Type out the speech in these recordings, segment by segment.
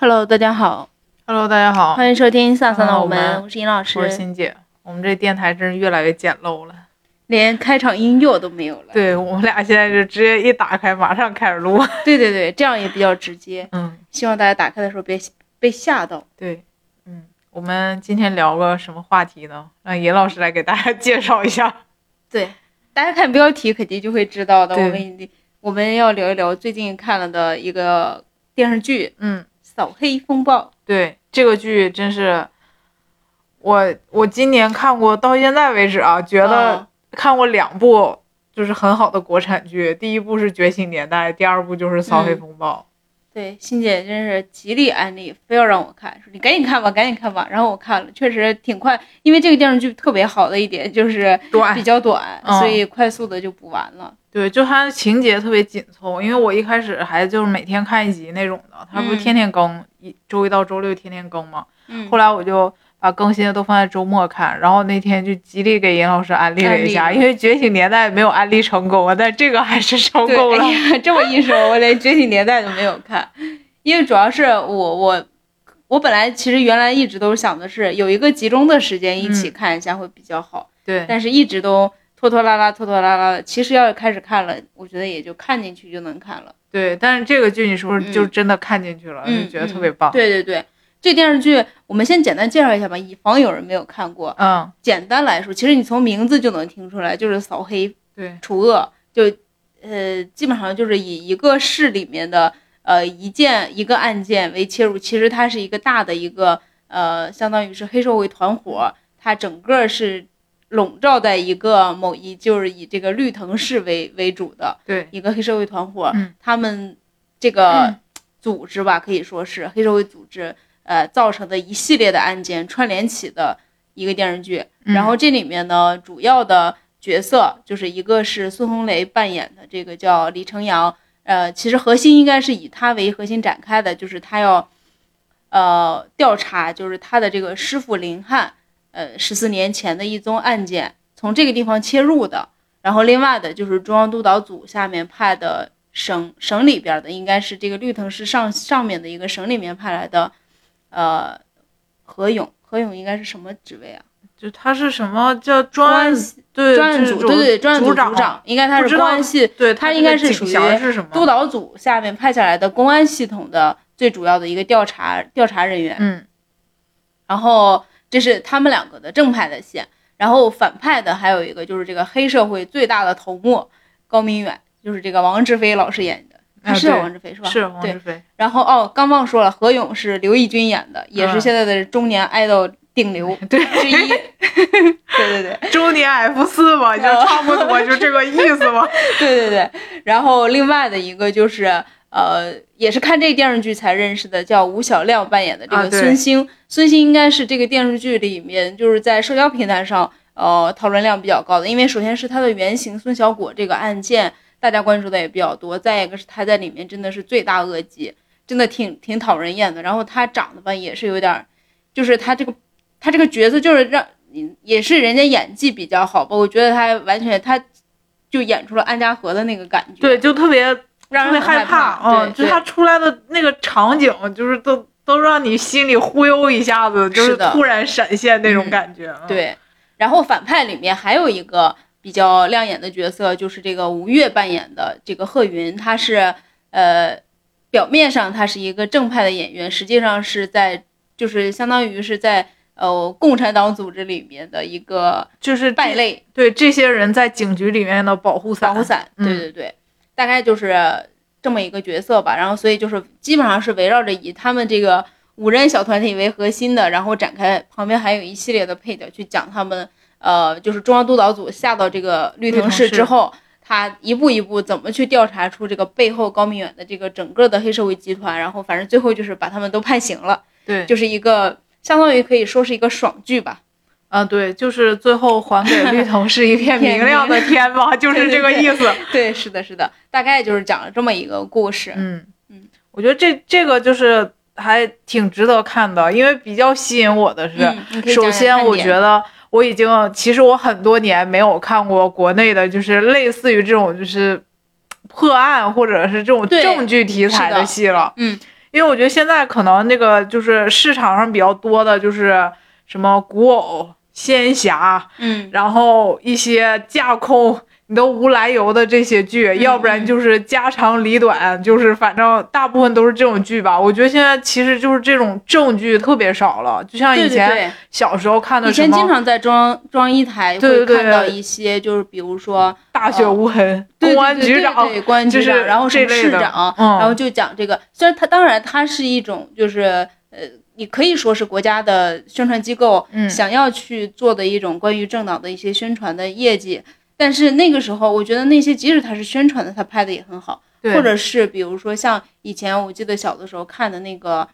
Hello，大家好，Hello，大家好，欢迎收听《飒飒的我们》，我是尹老师，我是欣姐。我们这电台真是越来越简陋了，连开场音乐都没有了。对我们俩现在就直接一打开，马上开始录。对对对，这样也比较直接。嗯，希望大家打开的时候别被吓到。对，嗯，我们今天聊个什么话题呢？让尹老师来给大家介绍一下。对，大家看标题肯定就会知道的。我们我们要聊一聊最近看了的一个电视剧，嗯，《扫黑风暴》。对，这个剧真是。我我今年看过到现在为止啊，觉得看过两部就是很好的国产剧。第一部是《觉醒年代》，第二部就是《扫黑风暴》。对，欣姐真是极力安利，非要让我看，说你赶紧看吧，赶紧看吧。然后我看了，确实挺快，因为这个电视剧特别好的一点就是短，比较短，所以快速的就补完了。对，就它情节特别紧凑，因为我一开始还就是每天看一集那种的，它不是天天更，一周一到周六天天更嘛。嗯。后来我就。把更新的都放在周末看，然后那天就极力给尹老师安利了一下，因为《觉醒年代》没有安利成功啊，但这个还是成功了。这么一说，我连《觉醒年代》都没有看，因为主要是我我我本来其实原来一直都想的是有一个集中的时间一起看一下会比较好，对，但是一直都拖拖拉拉拖拖拉拉的。其实要开始看了，我觉得也就看进去就能看了。对，但是这个剧你是不是就真的看进去了，就觉得特别棒？对对对。这电视剧我们先简单介绍一下吧，以防有人没有看过。嗯，简单来说，其实你从名字就能听出来，就是扫黑、对除恶，就呃基本上就是以一个市里面的呃一件一个案件为切入，其实它是一个大的一个呃相当于是黑社会团伙，它整个是笼罩在一个某一就是以这个绿藤市为为主的对一个黑社会团伙，嗯，他们这个组织吧可以说是黑社会组织。呃，造成的一系列的案件串联起的一个电视剧，然后这里面呢，主要的角色就是一个是孙红雷扮演的这个叫李成阳，呃，其实核心应该是以他为核心展开的，就是他要，呃，调查就是他的这个师傅林汉，呃，十四年前的一宗案件，从这个地方切入的，然后另外的就是中央督导组下面派的省省里边的，应该是这个绿藤市上上面的一个省里面派来的。呃，何勇，何勇应该是什么职位啊？就他是什么叫专案对专案组对对专案组组长，应该他是公安系，对他应该是属于督导组下面派下来的公安系统的最主要的一个调查调查人员。嗯，然后这是他们两个的正派的线，然后反派的还有一个就是这个黑社会最大的头目高明远，就是这个王志飞老师演的。是王志飞是吧？是王志飞。然后哦，刚忘说了，何勇是刘奕君演的，也是现在的中年爱豆顶流 对之一。对对对，中年 F 四嘛，就差不多就这个意思嘛。对对对。然后另外的一个就是呃，也是看这个电视剧才认识的，叫吴小亮扮演的这个孙兴。孙兴应该是这个电视剧里面就是在社交平台上呃讨论量比较高的，因为首先是他的原型孙小果这个案件。大家关注的也比较多，再一个是他在里面真的是罪大恶极，真的挺挺讨人厌的。然后他长得吧也是有点，就是他这个他这个角色就是让也是人家演技比较好吧，我觉得他完全他就演出了安家和的那个感觉，对，就特别让人害怕，嗯，就他出来的那个场景，就是都都让你心里忽悠一下子，就是突然闪现那种感觉，对。然后反派里面还有一个。比较亮眼的角色就是这个吴越扮演的这个贺云，他是呃，表面上他是一个正派的演员，实际上是在就是相当于是在呃共产党组织里面的一个就是败类。对这些人在警局里面的保护伞。保护伞，对对对，大概就是这么一个角色吧。然后所以就是基本上是围绕着以他们这个五人小团体为核心的，然后展开旁边还有一系列的配角去讲他们。呃，就是中央督导组下到这个绿藤市之后，他一步一步怎么去调查出这个背后高明远的这个整个的黑社会集团，然后反正最后就是把他们都判刑了。对，就是一个相当于可以说是一个爽剧吧。啊，对，就是最后还给绿藤市一片明亮的天吧，就是这个意思。对，是的，是的，大概就是讲了这么一个故事。嗯嗯，我觉得这这个就是还挺值得看的，因为比较吸引我的是，首先我觉得。我已经，其实我很多年没有看过国内的，就是类似于这种就是破案或者是这种证据题材的戏了。嗯，因为我觉得现在可能那个就是市场上比较多的就是什么古偶、仙侠，嗯，然后一些架空你都无来由的这些剧，要不然就是家长里短，就是反正大部分都是这种剧吧。我觉得现在其实就是这种正剧特别少了，就像以前小时候看的以什么前经常在中央中央一台会看到一些，就是比如说《大雪无痕》对公安局长，公安局长，然后什么这类的市长，嗯然后就讲这个。虽然它当然它是一种就是呃，你可以说是国家的宣传机构嗯想要去做的一种关于政党的一些宣传的业绩。但是那个时候，我觉得那些即使他是宣传的，他拍的也很好，对或者是比如说像以前我记得小的时候看的那个，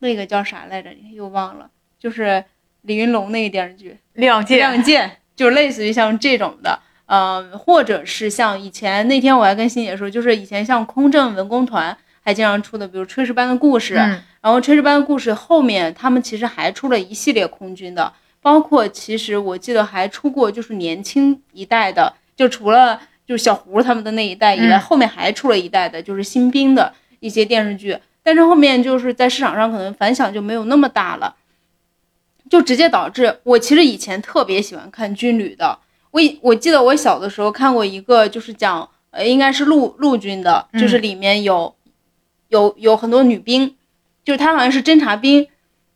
那个叫啥来着？又忘了，就是李云龙那个电视剧。亮剑，亮剑，就类似于像这种的，呃，或者是像以前那天我还跟欣姐说，就是以前像空政文工团还经常出的，比如《炊事班的故事》嗯然后《炊事班的故事》后面他们其实还出了一系列空军的，包括其实我记得还出过就是年轻一代的，就除了就是小胡他们的那一代以外，嗯后面还出了一代的，就是新兵的一些电视剧，但是后面就是在市场上可能反响就没有那么大了。就直接导致我其实以前特别喜欢看军旅的，我以我记得我小的时候看过一个，就是讲呃应该是陆陆军的，就是里面有、有有很多女兵，就是她好像是侦察兵，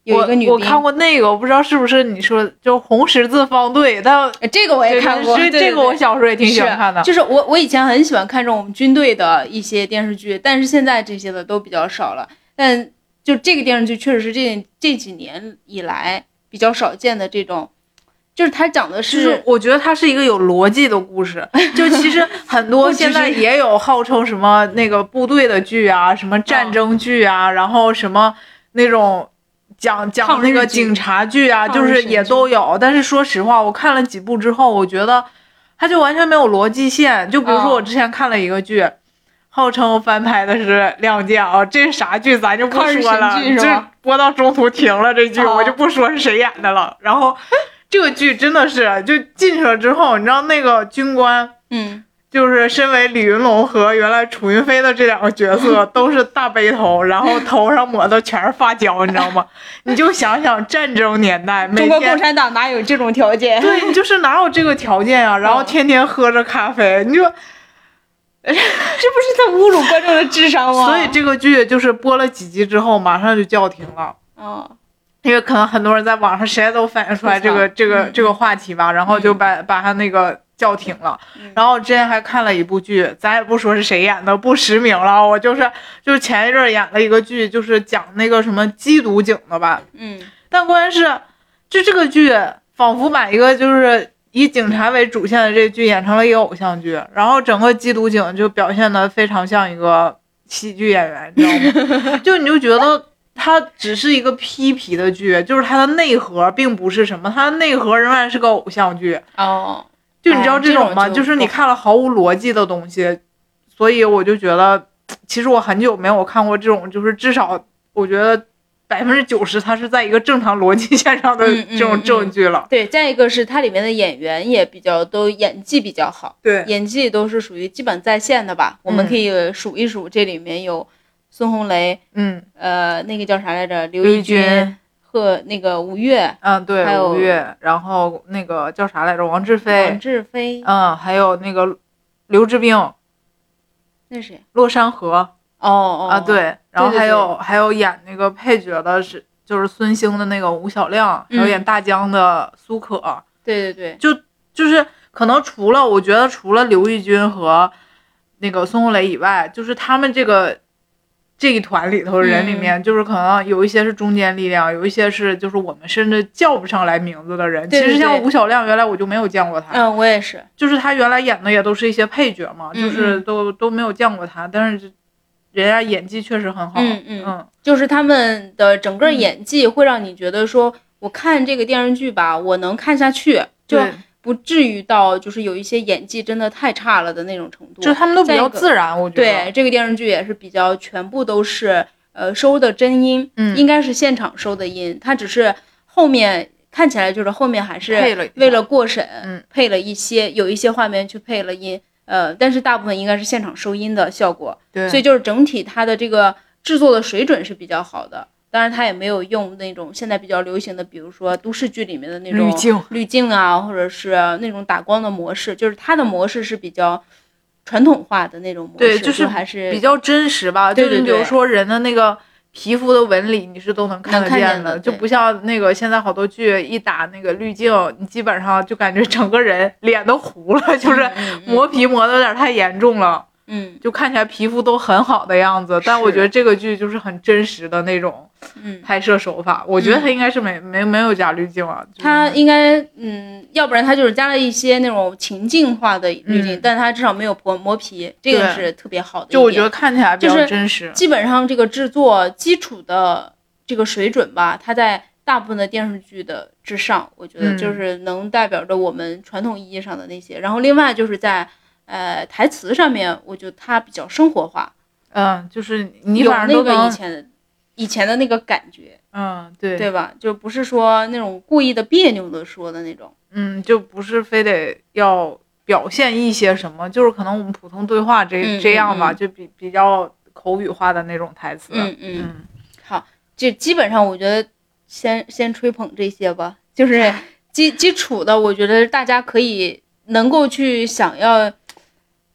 有一个女兵，我我看过那个，我不知道是不是你说的，就红十字方队，但呃这个我也看过，这对对这个我小时候也挺喜欢看的。就是我我以前很喜欢看这种军队的一些电视剧，但是现在这些的都比较少了。但就这个电视剧确实是这这几年以来比较少见的这种，就是它讲的就是我觉得它是一个有逻辑的故事，就其实 很多现在也有号称什么那个部队的剧啊，什么战争剧啊，然后什么那种讲讲那个警察剧啊，就是也都有。但是说实话，我看了几部之后，我觉得它就完全没有逻辑线。就比如说哦我之前看了一个剧。号称翻拍的是《亮剑》啊，这是啥剧咱就不说了，这吧播到中途停了，这剧、哦我就不说是谁演的了。然后这个剧真的是，就进去了之后，你知道那个军官，嗯，就是身为李云龙和原来楚云飞的这两个角色 都是大背头，然后头上抹的全是发胶，你知道吗？你就想想战争年代，中国共。产党哪有这种条件？对你就是哪有这个条件啊？然后嗯天天喝着咖啡，你说，这不是在侮辱观众的智商吗？所以这个剧就是播了几集之后，马上就叫停了。嗯，因为可能很多人在网上谁都反映出来这个这个嗯这个话题吧，然后就把把他那个叫停了。嗯然后之前还看了一部剧，咱也不说是谁演的，不实名了。我就是就是前一阵演了一个剧，就是讲那个什么缉毒警的吧。嗯但关键是，就这个剧仿佛把一个就是以警察为主线的这个剧演成了一个偶像剧，然后整个缉毒警就表现的非常像一个喜剧演员，你知道吗？就你就觉得。它只是一个披皮的剧，就是它的内核并不是什么，它的内核仍然是个偶像剧。哦，就你知道哎这种吗？就是你看了毫无逻辑的东西，所以我就觉得，其实我很久没有看过这种，就是至少我觉得百分之九十它是在一个正常逻辑线上的这种证据了。对，再一个是它里面的演员也比较都演技比较好，对，演技都是属于基本在线的吧。我们嗯可以数一数，这里面有孙红雷，嗯，呃，那个叫啥来着？刘奕君君和那个吴越、嗯，对，还有吴越，然后那个叫啥来着？王志王飞，志飞，嗯，还有那个刘志兵、那是谁？洛山河哦哦啊，，对，然后还有还有演那个配角的是就是孙兴的那个吴小亮，还有演嗯大江的苏可。对对对，就是可能除了我觉得除了刘奕君和那个孙红雷以外，就是他们这个这一团里头的人里嗯。面，就是可能有一些是中间力量，有一些是就是我们甚至叫不上来名字的人。其实像吴小亮，原来我就没有见过他，嗯，我也是，就是他原来演的也都是一些配角嘛，嗯就是都都没有见过他，但是人家演技确实很好。嗯嗯嗯。就是他们的整个嗯。演技会让你觉得说，我看这个电视剧吧，我能看下去，就对，不至于到就是有一些演技真的太差了的那种程度。就是他们都比较自然，我觉得。对，这个电视剧也是比较全部都是呃收的真音，嗯应该是现场收的音，它只是后面看起来就是后面还是为了过审，嗯配了一些有一些画面去配了音，呃，但是大部分应该是现场收音的效果，对，所以就是整体它的这个制作的水准是比较好的。当然，他也没有用那种现在比较流行的，比如说都市剧里面的那种滤镜滤镜啊，或者是那种打光的模式，就是它的模式是比较传统化的那种模式，对，就是还是比较真实吧。对对就是比如说人的那个皮肤的纹理，你是都能看得见的，就不像那个现在好多剧一打那个滤镜，你基本上就感觉整个人脸都糊了，就是磨皮磨的有点太严重了。嗯就看起来皮肤都很好的样子，但我觉得这个剧就是很真实的那种嗯，拍摄手法。我觉得他应该是没、没没有加滤镜啊，就是它应该嗯，要不然他就是加了一些那种情境化的滤镜，嗯但他至少没有磨磨皮，这个是特别好的。就我觉得看起来比较真实。基本上这个制作基础的这个水准吧，它在大部分的电视剧的之上，我觉得嗯就是能代表着我们传统意义上的那些。然后另外就是在呃台词上面，我觉得它比较生活化，嗯，就是你有那个反正都能以前的以前的那个感觉，嗯对对吧？就不是说那种故意的别扭的说的那种。嗯，就不是非得要表现一些什么，就是可能我们普通对话这、嗯这样吧，就比比较口语化的那种台词。嗯嗯，嗯好，就基本上我觉得先先吹捧这些吧，就是 基基础的，我觉得大家可以能够去想要，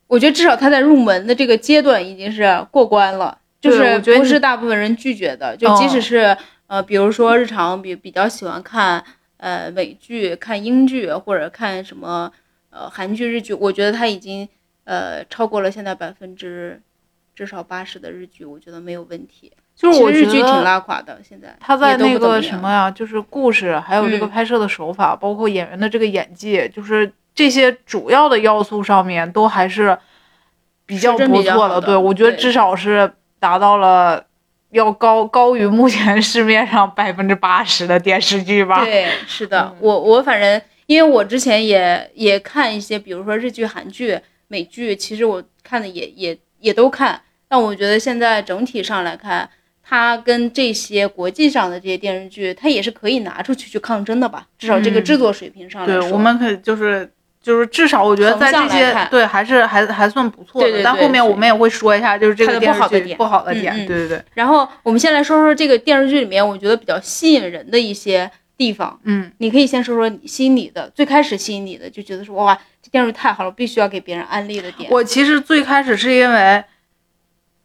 我觉得至少他在入门的这个阶段已经是过关了，就是不是大部分人拒绝的，就即使哦是、呃，比如说日常比比较喜欢看呃美剧、看英剧或者看什么呃韩剧、日剧，我觉得他已经呃超过了现在百分之至少八十的日剧，我觉得没有问题。就是我其实日剧挺拉垮的，现在他在那个什么呀，就是故事，还有这个嗯拍摄的手法，包括演员的这个演技，就是这些主要的要素上面都还是比较不错的对，我觉得至少是达到了要高高于目前市面上 百分之八十的电视剧吧。对，是的，嗯。我我反正因为我之前也也看一些，比如说日剧、韩剧、美剧，其实我看的也也也都看，但我觉得现在整体上来看，它跟这些国际上的这些电视剧，它也是可以拿出去去抗争的吧，至少这个嗯。制作水平上来对，说，我们可以就是就是至少我觉得在这些对还是还还算不错的。对对对但后面我们也会说一下，就是这个电视不好的点剧不好的点。嗯嗯对对对，然后我们先来说说这个电视剧里面，我觉得比较吸引人的一些地方。嗯，你可以先说说你心里的，最开始吸引你的，就觉得说哇，这电视剧太好了，必须要给别人安利的点。我其实最开始是因为。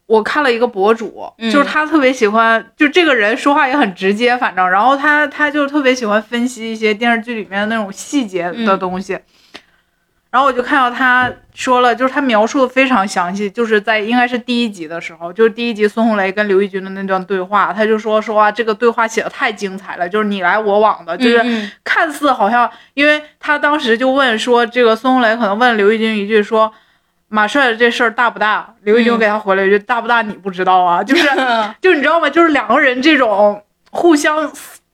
我看了一个博主，嗯就是他特别喜欢，就这个人说话也很直接，反正，然后他他就特别喜欢分析一些电视剧里面的那种细节的嗯东西，然后我就看到他说了，就是他描述的非常详细，就是在应该是第一集的时候，就是第一集孙红雷跟刘奕君的那段对话，他就说说啊，这个对话写的太精彩了，就是你来我往的，就是看似好像，因为他当时就问说，这个孙红雷可能问刘奕君一句说，马帅这事儿大不大？刘奕君嗯给他回了一句，大不大你不知道啊，就是 就你知道吗？就是两个人这种互相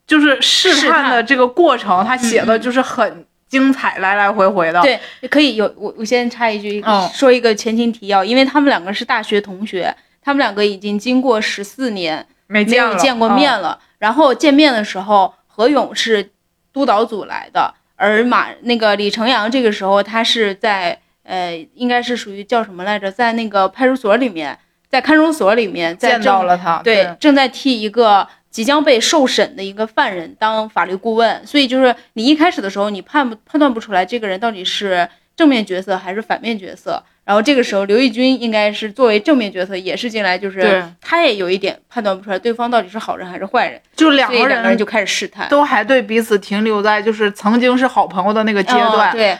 就是试试探探的这个过程，他写的就是很精彩，来来回回的。对，可以有我我先插一句，嗯说一个前情提要，因为他们两个是大学同学，他们两个已经经过十四年没有见过嗯面了。然后见面的时候，何勇是督导组来的，而马那个李成阳这个时候他是在呃，应该是属于叫什么来着，在那个派出所里面，在看守所里面，在见到了他，对，正在替一个即将被受审的一个犯人当法律顾问，所以就是你一开始的时候，你判不判断不出来这个人到底是正面角色还是反面角色。然后这个时候，刘奕君应该是作为正面角色，也是进来，就是他也有一点判断不出来对方到底是好人还是坏人，就两个人人就开始试探都还对彼此停留在就是曾经是好朋友的那个阶段。嗯对，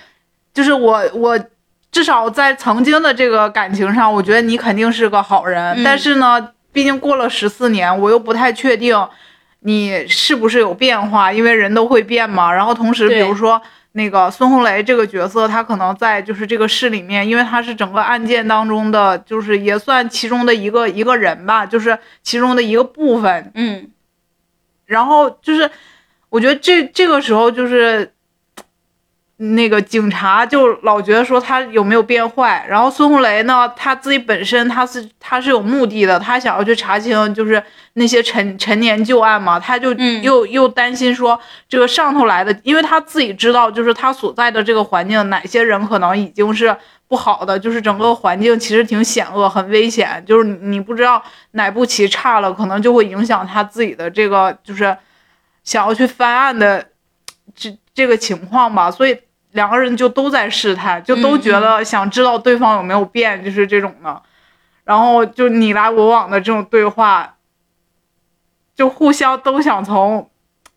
就是我我至少在曾经的这个感情上，我觉得你肯定是个好人，嗯但是呢，毕竟过了十四年，我又不太确定你是不是有变化，因为人都会变嘛。然后同时，比如说。那个孙红雷这个角色，他可能在就是这个市里面，因为他是整个案件当中的，就是也算其中的一个一个人吧，就是其中的一个部分。嗯然后就是，我觉得这这个时候就是，那个警察就老觉得说他有没有变坏，然后孙红雷呢，他自己本身他是他是有目的的，他想要去查清就是那些陈陈年旧案嘛，他就嗯又、又担心说这个上头来的，因为他自己知道就是他所在的这个环境哪些人可能已经是不好的，就是整个环境其实挺险恶、很危险，就是你不知道哪步棋差了，可能就会影响他自己的这个就是想要去翻案的这这个情况吧。所以两个人就都在试探，就都觉得想知道对方有没有变，就是这种的。然后就你来我往的这种对话，就互相都想从。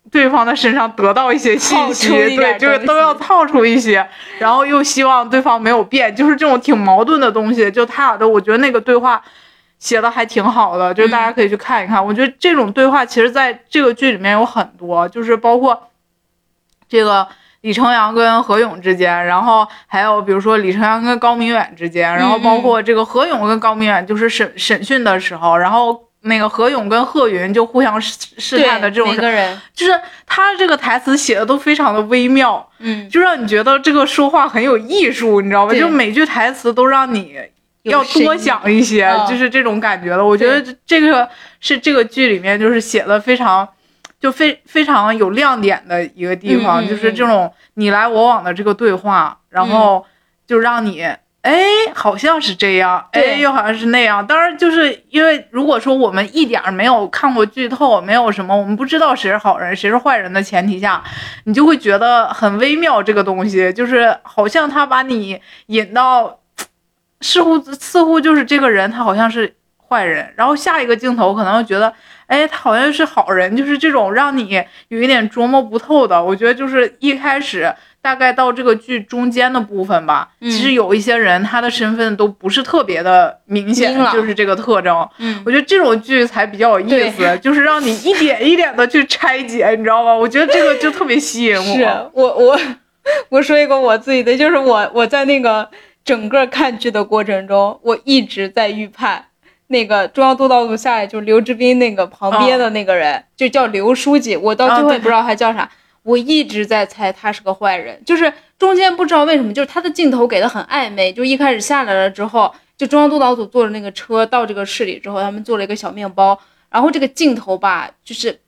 对方的身上得到一些信息，对，就是都要套出一些，然后又希望对方没有变，就是这种挺矛盾的东西。就他俩的，我觉得那个对话写的还挺好的，就是大家可以去看一看。我觉得这种对话其实在这个剧里面有很多，就是包括这个李成阳跟何勇之间，然后还有比如说李成阳跟高明远之间，然后包括这个何勇跟高明远就是审审讯的时候，然后。那个何勇跟贺云就互相试试探的这种，人就是他这个台词写的都非常的微妙，嗯，就让你觉得这个说话很有艺术，你知道吧？就每句台词都让你要多想一些，就是这种感觉了。我觉得这个是这个剧里面就是写的非常，就非非常有亮点的一个地方，就是这种你来我往的这个对话，然后就让你。哎，好像是这样，哎，又好像是那样。当然，就是因为如果说我们一点没有看过剧透，没有什么，我们不知道谁是好人，谁是坏人的前提下，你就会觉得很微妙。这个东西就是好像他把你引到，似乎似乎就是这个人，他好像是坏人，然后下一个镜头可能又觉得，哎，他好像是好人，就是这种让你有一点琢磨不透的。我觉得就是一开始。大概到这个剧中间的部分吧，其实有一些人他的身份都不是特别的明显，就是这个特征。嗯，我觉得这种剧才比较有意思，就是让你一点一点的去拆解，你知道吗？我觉得这个就特别吸引我。是我我我说一个我自己的，就是我我在那个整个看剧的过程中，我一直在预判那个中央督导组下来就是刘志斌那个旁边的那个人，就叫刘书记，我到最后也不知道他叫啥。我一直在猜他是个坏人，就是中间不知道为什么，就是他的镜头给的很暧昧。就一开始下来了之后，就中央督导组坐着那个车到这个市里之后，他们做了一个小面包，然后这个镜头吧，就是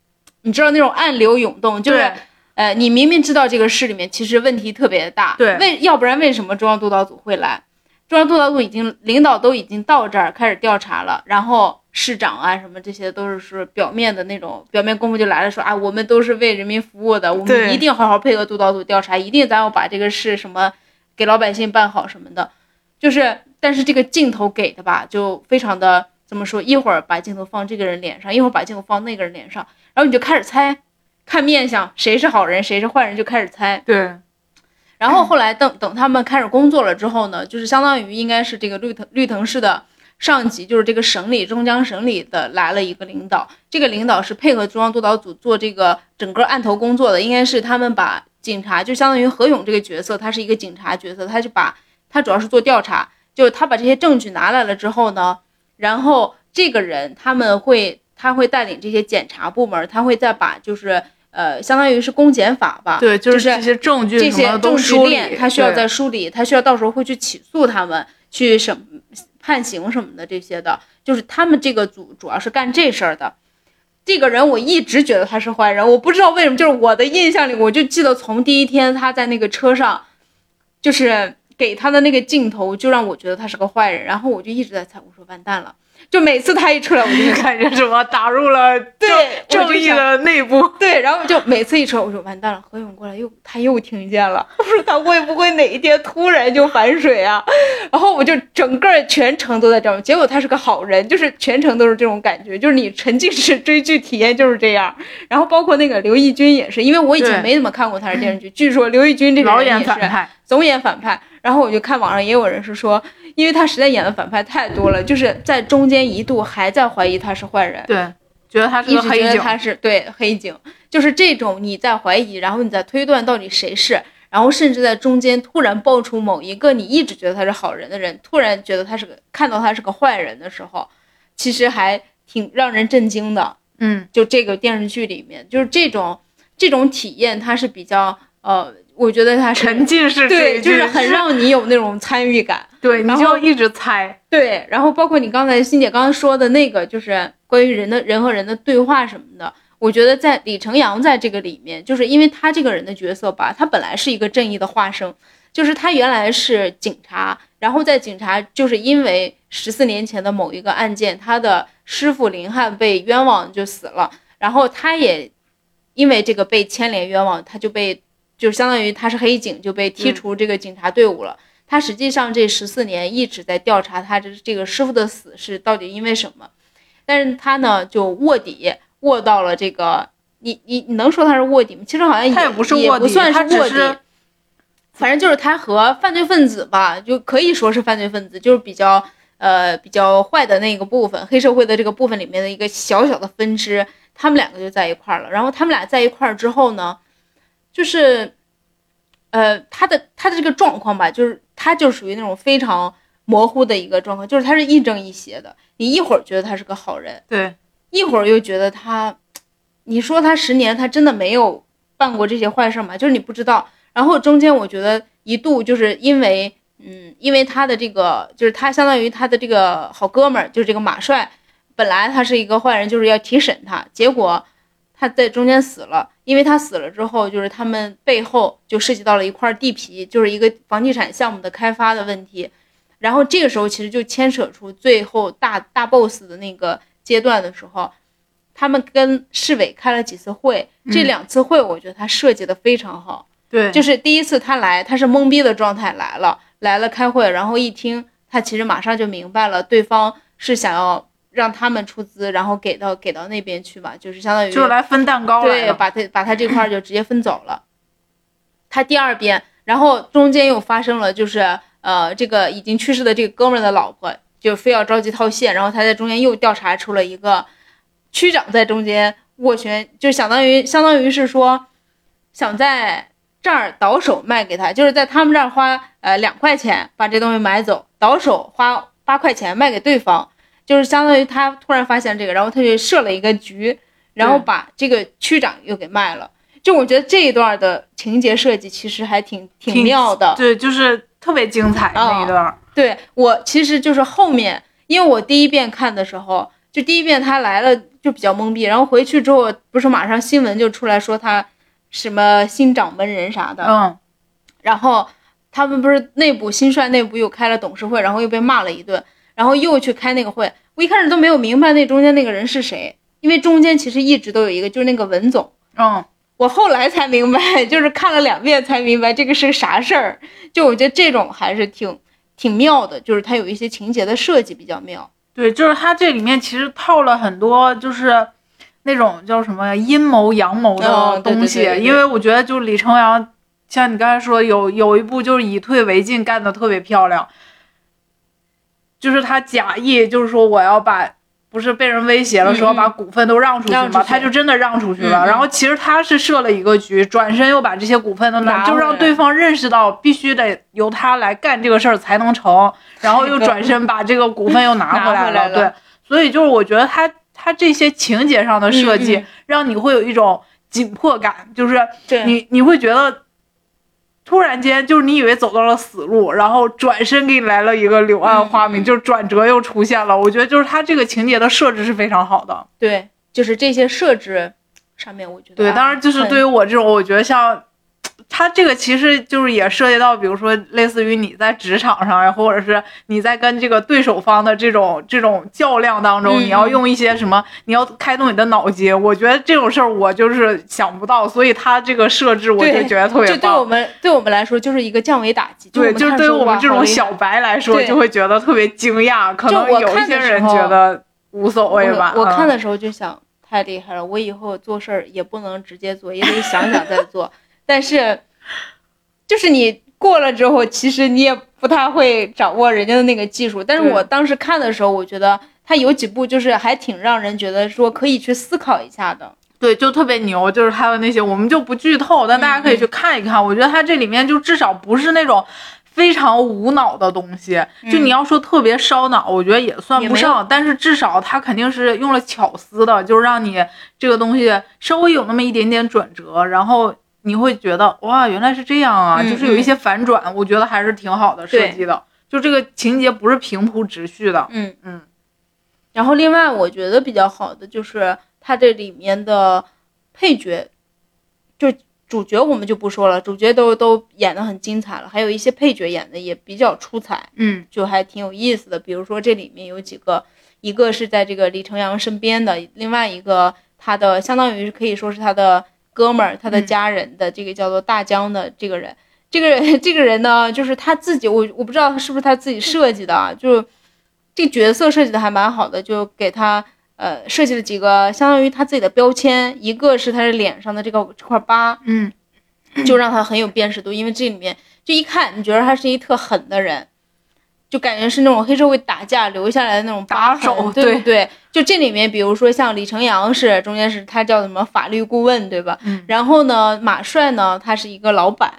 你知道那种暗流涌动，就是，呃，你明明知道这个市里面其实问题特别大，对，为要不然为什么中央督导组会来？中央督导组已经领导都已经到这儿开始调查了，然后。市长啊，什么这些都是是表面的那种，表面功夫就来了，说啊，我们都是为人民服务的，我们一定好好配合督导组调查，一定咱要把这个事什么给老百姓办好什么的，就是，但是这个镜头给的吧，就非常的怎么说，一会儿把镜头放这个人脸上，一会儿把镜头放那个人脸上，然后你就开始猜，看面相，谁是好人，谁是坏人，就开始猜。对，然后后来等等他们开始工作了之后呢，就是相当于应该是这个绿藤绿藤市的。上级就是这个省里中江省里的来了一个领导，这个领导是配合中央督导组做这个整个案头工作的，应该是他们把警察就相当于何勇这个角色，他是一个警察角色，他就把他主要是做调查，就是他把这些证据拿来了之后呢，然后这个人他们会他会带领这些检察部门，他会再把就是呃相当于是公检法吧，对，就是这些证据这些证据链，他需要在梳理，他需要到时候会去起诉他们去审。判刑什么的这些的，就是他们这个组主要是干这事儿的。这个人我一直觉得他是坏人，我不知道为什么，就是我的印象里，我就记得从第一天他在那个车上，就是给他的那个镜头，就让我觉得他是个坏人。然后我就一直在猜，我说完蛋了。就每次他一出来，我就感觉什么打入了对正义的内部。对，然后就每次一出来，我说完蛋了，何勇过来又他又听见了。我说他会不会哪一天突然就反水啊？然后我就整个全程都在这样，结果他是个好人，就是全程都是这种感觉，就是你沉浸式追剧体验就是这样。然后包括那个刘奕君也是，因为我以前没怎么看过他的电视剧，据说刘奕君这个人也是总演反派。然后我就看网上也有人是说，因为他实在演的反派太多了，就是在中间一度还在怀疑他是坏人，对，觉得他是黑警，他是对黑警，就是这种你在怀疑，然后你在推断到底谁是，然后甚至在中间突然爆出某一个你一直觉得他是好人的人，突然觉得他是个看到他是个坏人的时候，其实还挺让人震惊的，嗯，就这个电视剧里面就是这种这种体验，它是比较呃。我觉得他沉浸式对，就是很让你有那种参与感。对，你就一直猜。对，然后包括你刚才欣姐刚刚说的那个，就是关于人的人和人的对话什么的。我觉得在李成阳在这个里面，就是因为他这个人的角色吧，他本来是一个正义的化身，就是他原来是警察，然后在警察就是因为十四年前的某一个案件，他的师傅林汉被冤枉就死了，然后他也因为这个被牵连冤枉，他就被就相当于他是黑警，就被踢出这个警察队伍了。他实际上这十四年一直在调查他这这个师傅的死是到底因为什么，但是他呢就卧底卧到了这个，你你你能说他是卧底吗？其实好像也他也不是卧底不算是反正就是他和犯罪分子吧，就可以说是犯罪分子，就是比较呃比较坏的那个部分，黑社会的这个部分里面的一个小小的分支，他们两个就在一块儿了。然后他们俩在一块儿之后呢，就是呃他的他的这个状况吧，就是他就属于那种非常模糊的一个状况，就是他是亦正亦邪的，你一会儿觉得他是个好人，对，一会儿又觉得他，你说他十年他真的没有办过这些坏事吗？就是你不知道。然后中间我觉得一度就是因为，嗯，因为他的这个就是他相当于他的这个好哥们儿，就是这个马帅，本来他是一个坏人，就是要提审他，结果他在中间死了。因为他死了之后，就是他们背后就涉及到了一块地皮，就是一个房地产项目的开发的问题。然后这个时候其实就牵扯出最后大大 boss 的那个阶段的时候，他们跟市委开了几次会，这两次会我觉得他设计的非常好。对，就是第一次他来，他是懵逼的状态来了，来了开会，然后一听，他其实马上就明白了，对方是想要让他们出资，然后给到给到那边去嘛，就是相当于就是来分蛋糕来对，把他把他这块就直接分走了。他第二遍，然后中间又发生了，就是呃，这个已经去世的这个哥们儿的老婆就非要着急套现，然后他在中间又调查出了一个区长在中间斡旋，就相当于相当于是说想在这儿倒手卖给他，就是在他们这儿花呃两块钱把这东西买走，倒手花八块钱卖给对方，就是相当于他突然发现这个，然后他就设了一个局，然后把这个区长又给卖了。就我觉得这一段的情节设计其实还挺挺挺妙的，对，就是特别精彩那一段儿。对我其实就是后面，因为我第一遍看的时候，就第一遍他来了就比较懵逼，然后回去之后不是马上新闻就出来说他什么新掌门人啥的，嗯，然后他们不是内部新帅内部又开了董事会，然后又被骂了一顿，然后又去开那个会，我一开始都没有明白那中间那个人是谁，因为中间其实一直都有一个就是那个文总。嗯，我后来才明白，就是看了两遍才明白这个是个啥事儿。就我觉得这种还是挺挺妙的，就是它有一些情节的设计比较妙。对，就是它这里面其实套了很多，就是那种叫什么阴谋阳谋的东西。对对对因为我觉得就是李成阳，像你刚才说有有一部就是以退为进干的特别漂亮，就是他假意就是说我要把。不是被人威胁了，说把股份都让出去嘛，他就真的让出去了。然后其实他是设了一个局，转身又把这些股份都拿，就让对方认识到必须得由他来干这个事儿才能成，然后又转身把这个股份又拿 拿回来了对，所以就是我觉得他他这些情节上的设计，让你会有一种紧迫感，就是对你你会觉得。突然间，就是你以为走到了死路，然后转身给你来了一个柳暗花明，就是转折又出现了。我觉得就是他这个情节的设置是非常好的。对，就是这些设置上面，我觉得对，啊当然就是对于我这种，我觉得像他这个其实就是也涉及到，比如说类似于你在职场上呀，或者是你在跟这个对手方的这种这种较量当中，嗯你要用一些什么，你要开动你的脑筋。我觉得这种事儿我就是想不到，所以他这个设置我就觉得特别就对我。们对我们来说就是一个降维打击。对，就是对于我们这种小小白来说，就会觉得特别惊讶。可能有一些人觉得无所谓吧。我看的时候就想，太厉害了，我以后做事儿也不能直接做，也得想想再做。但是，就是你过了之后，其实你也不太会掌握人家的那个技术。但是我当时看的时候，我觉得他有几部就是还挺让人觉得说可以去思考一下的。对，就特别牛，就是他的那些，我们就不剧透，但大家可以去看一看。我觉得他这里面就至少不是那种非常无脑的东西，就你要说特别烧脑，我觉得也算不上，但是至少他肯定是用了巧思的，就是让你这个东西稍微有那么一点点转折，然后你会觉得哇，原来是这样啊，嗯就是有一些反转，我觉得还是挺好的设计的。就这个情节不是平铺直叙的，嗯嗯，然后另外我觉得比较好的就是它这里面的配角，就主角我们就不说了，主角都都演得很精彩了，还有一些配角演的也比较出彩，嗯就还挺有意思的。比如说这里面有几个，一个是在这个李成阳身边的，另外一个他的相当于可以说是他的哥们儿，他的嗯。家人的这个叫做大江的这个人，这个人 这个人呢，就是他自己，我我不知道是不是他自己设计的啊，就这个角色设计的还蛮好的，就给他。呃，设计了几个相当于他自己的标签，一个是他的脸上的这个这块疤，嗯。就让他很有辨识度，因为这里面就一看，你觉得他是一特狠的人，就感觉是那种黑社会打架留下来的那种疤打手对不对？就这里面，比如说像李成阳是中间是他叫什么法律顾问，对吧？嗯然后呢，马帅呢，他是一个老板，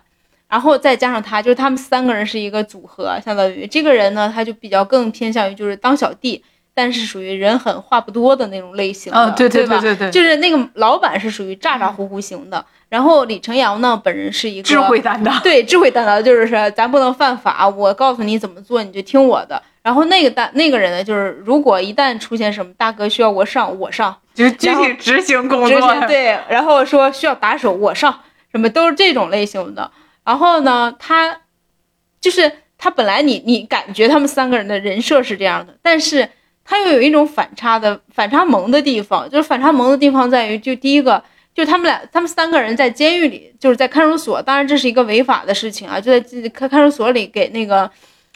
然后再加上他，就是他们三个人是一个组合，相当于这个人呢，他就比较更偏向于就是当小弟，但是属于人狠话不多的那种类型的，哦，对对吧对对对，就是那个老板是属于咋咋呼呼型的，然后李成阳呢，本人是一个智慧担当，对智慧担当，就是说咱不能犯法，我告诉你怎么做，你就听我的。然后那个大那个人呢，就是如果一旦出现什么大哥需要我上，我上，就具体执行工执作，对，然后说需要打手我上，什么都是这种类型的。然后呢，他就是他本来你你感觉他们三个人的人设是这样的，但是他又有一种反差的反差萌的地方，就是反差萌的地方在于，就第一个。就他们俩，他们三个人在监狱里，就是在看守所。当然，这是一个违法的事情啊，就在看看守所里给那个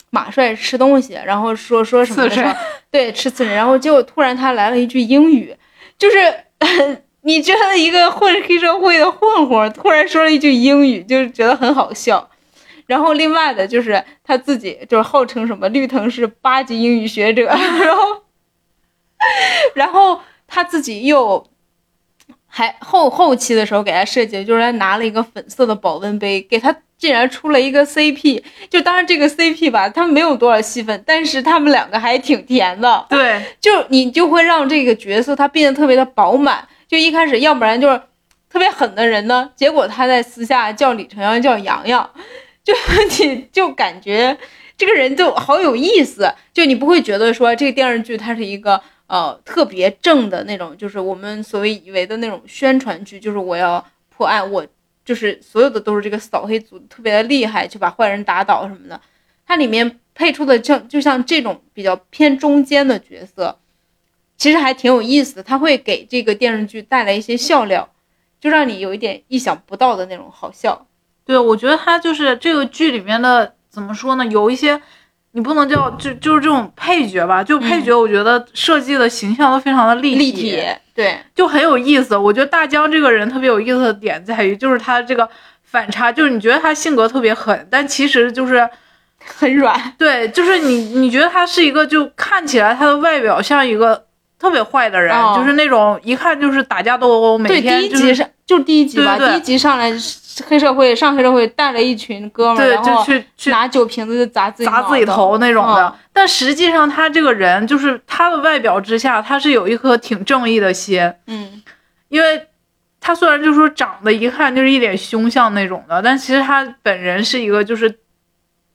马帅吃东西，然后说说什么的对，吃刺身。然后结果突然他来了一句英语，就是 你觉得一个混黑社会的混混突然说了一句英语，就是觉得很好笑。然后另外的就是他自己就是号称什么绿藤是八级英语学者，然后然后他自己又还后后期的时候给他设计的就是他拿了一个粉色的保温杯，给他竟然出了一个 CP，就当然这个 CP 吧，他们没有多少戏份，但是他们两个还挺甜的。对，就你就会让这个角色他变得特别的饱满。就一开始，要不然就是特别狠的人呢，结果他在私下叫李承阳叫洋洋，就你就感觉这个人就好有意思，就你不会觉得说这个电视剧它是一个呃特别正的那种，就是我们所谓以为的那种宣传剧，就是我要破案，我就是所有的都是这个扫黑组特别的厉害，去把坏人打倒什么的。它里面配出的像就像这种比较偏中间的角色，其实还挺有意思的。它会给这个电视剧带来一些笑料，就让你有一点意想不到的那种好笑。对，我觉得他就是这个剧里面的怎么说呢？有一些你不能叫就就是这种配角吧，就配角，我觉得设计的形象都非常的立立体，对，就很有意思。我觉得大江这个人特别有意思的点在于，就是他这个反差，就是你觉得他性格特别狠，但其实就是 很软。对，就是你你觉得他是一个就看起来他的外表像一个特别坏的人，哦就是那种一看就是打架斗殴，每对，天就是第一集上就第一集吧，对对对第一集上来黑社会上黑社会带了一群哥们儿，对，就然后去去拿酒瓶子砸自己砸自己头那种的。嗯但实际上，他这个人就是他的外表之下，他是有一颗挺正义的心，嗯，因为他虽然就说长得一看就是一脸凶相那种的，但其实他本人是一个就是。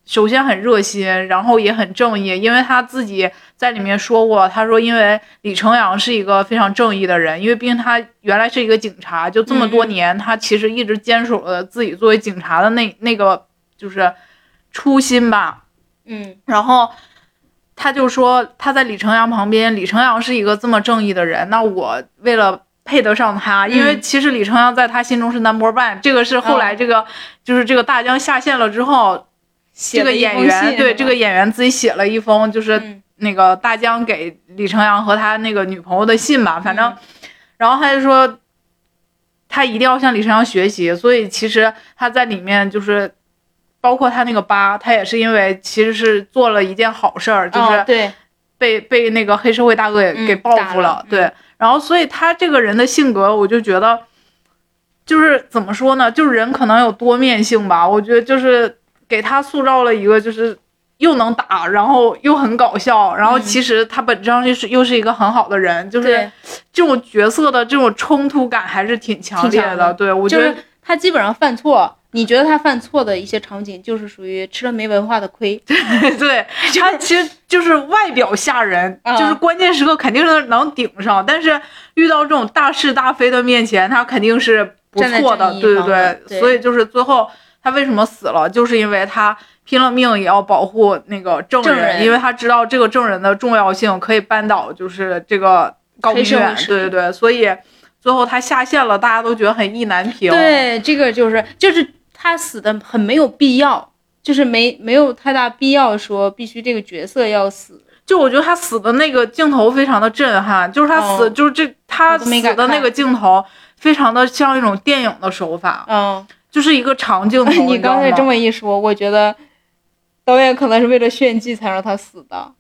首先很热心，然后也很正义，因为他自己在里面说过，他说因为李成阳是一个非常正义的人，因为毕竟他原来是一个警察，就这么多年，他其实一直坚守了自己作为警察的那那个就是初心吧。嗯然后他就说他在李成阳旁边，李成阳是一个这么正义的人，那我为了配得上他，因为其实李成阳在他心中是 number one，这个是后来这个、就是这个大江下线了之后，这个演员对这个演员自己写了一封就是嗯那个大江给李成阳和他那个女朋友的信吧，反正，嗯然后他就说他一定要向李成阳学习，所以其实他在里面就是。包括他那个疤，他也是因为其实是做了一件好事儿，就是哦对，被被那个黑社会大哥给、报复打了嗯对，然后所以他这个人的性格，我就觉得，就是怎么说呢，就是人可能有多面性吧。我觉得就是给他塑造了一个就是又能打，然后又很搞笑，然后嗯。其实他本质上又是又是一个很好的人，就是这种角色的这种冲突感还是挺强烈的对我觉得就是他基本上犯错，你觉得他犯错的一些场景，就是属于吃了没文化的亏。对他其实就是外表吓人，嗯就是关键时刻肯定是能顶上，但是遇到这种大是大非的面前，他肯定是不错的，对对。对，所以就是最后他为什么死了，就是因为他拼了命也要保护那个证人，因为他知道这个证人的重要性，可以扳倒就是这个高明远，对对对，所以最后他下线了，大家都觉得很意难平。对，这个就是就是他死的很没有必要，就是没没有太大必要说必须这个角色要死。就我觉得他死的那个镜头非常的震撼，就是他死，就是这他死的那个镜头，非常的像一种电影的手法，嗯，就是一个长镜头。你刚才这么一说，我觉得导演可能是为了炫技才让他死的，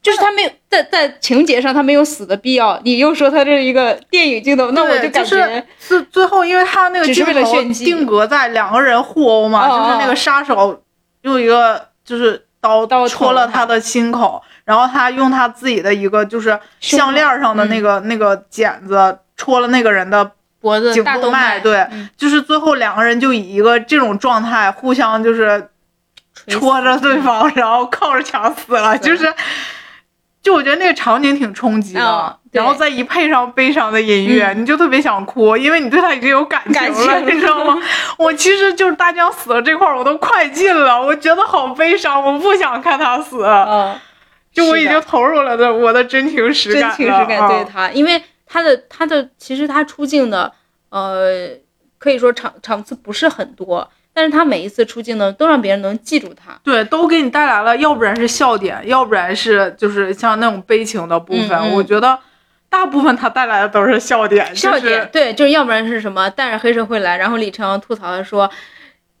就是他没有在在情节上他没有死的必要。你又说他这是一个电影镜头，那我就感觉是最后，因为他那个镜头定格在两个人互殴嘛，就是那个杀手用一个就是刀刀戳了他的心口。然后他用他自己的一个就是项链上的那个那个剪子戳了那个人的脖子颈动脉，对，就是最后两个人就以一个这种状态互相就是戳着对方，然后靠着墙死了，就是。就我觉得那个场景挺冲击的，然后再一配上悲伤的音乐，你就特别想哭，因为你对他已经有感情了，你知道吗？我其实就是大江死了这块，我都快进了，我觉得好悲伤，我不想看他死。嗯。就我已经投入了的我的真情实感，真情实感对他，因为他的他的其实他出镜的，呃，可以说场场次不是很多，但是他每一次出镜呢，都让别人能记住他，对，都给你带来了，要不然是笑点，要不然是就是像那种悲情的部分，我觉得大部分他带来的都是笑点，笑点，对，就是要不然是什么带着黑社会来，然后李晨阳吐槽的说，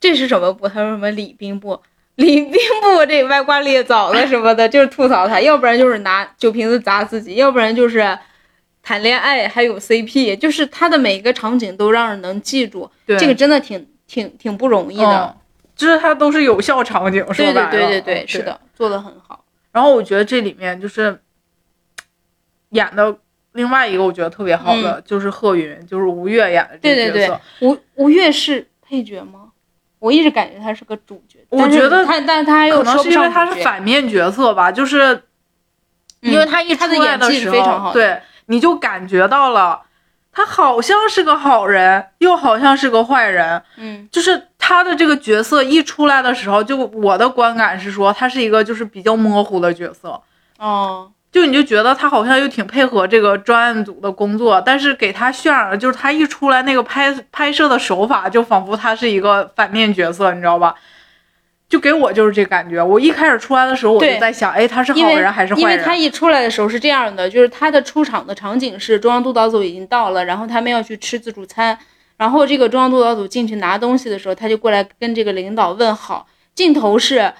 这是什么部？他说什么礼兵部。李兵部这歪瓜裂枣的什么的，就是吐槽他，要不然就是拿酒瓶子砸自己，要不然就是谈恋爱，还有 CP，就是他的每一个场景都让人能记住。对，这个真的挺挺挺不容易的，就是他都是有效场景，是吧？对对对对，是的，做的很好。然后我觉得这里面就是演的另外一个我觉得特别好的就是贺云，就是吴越演的这个角色。吴吴越是配角吗？我一直感觉他是个主角，我觉得他，但他又可能是因为他是反面角色吧，就是因为他一出来的时候，对，你就感觉到了，他好像是个好人，又好像是个坏人，嗯，就是他的这个角色一出来的时候，就我的观感是说，他是一个就是比较模糊的角色，哦。就你就觉得他好像又挺配合这个专案组的工作，但是给他渲染的就是他一出来那个拍拍摄的手法，就仿佛他是一个反面角色，你知道吧？就给我就是这感觉。我一开始出来的时候，我就在想，哎，他是好人还是坏人？因为他一出来的时候是这样的，就是他的出场的场景是中央督导组已经到了，然后他们要去吃自助餐，然后这个中央督导组进去拿东西的时候，他就过来跟这个领导问好，镜头是。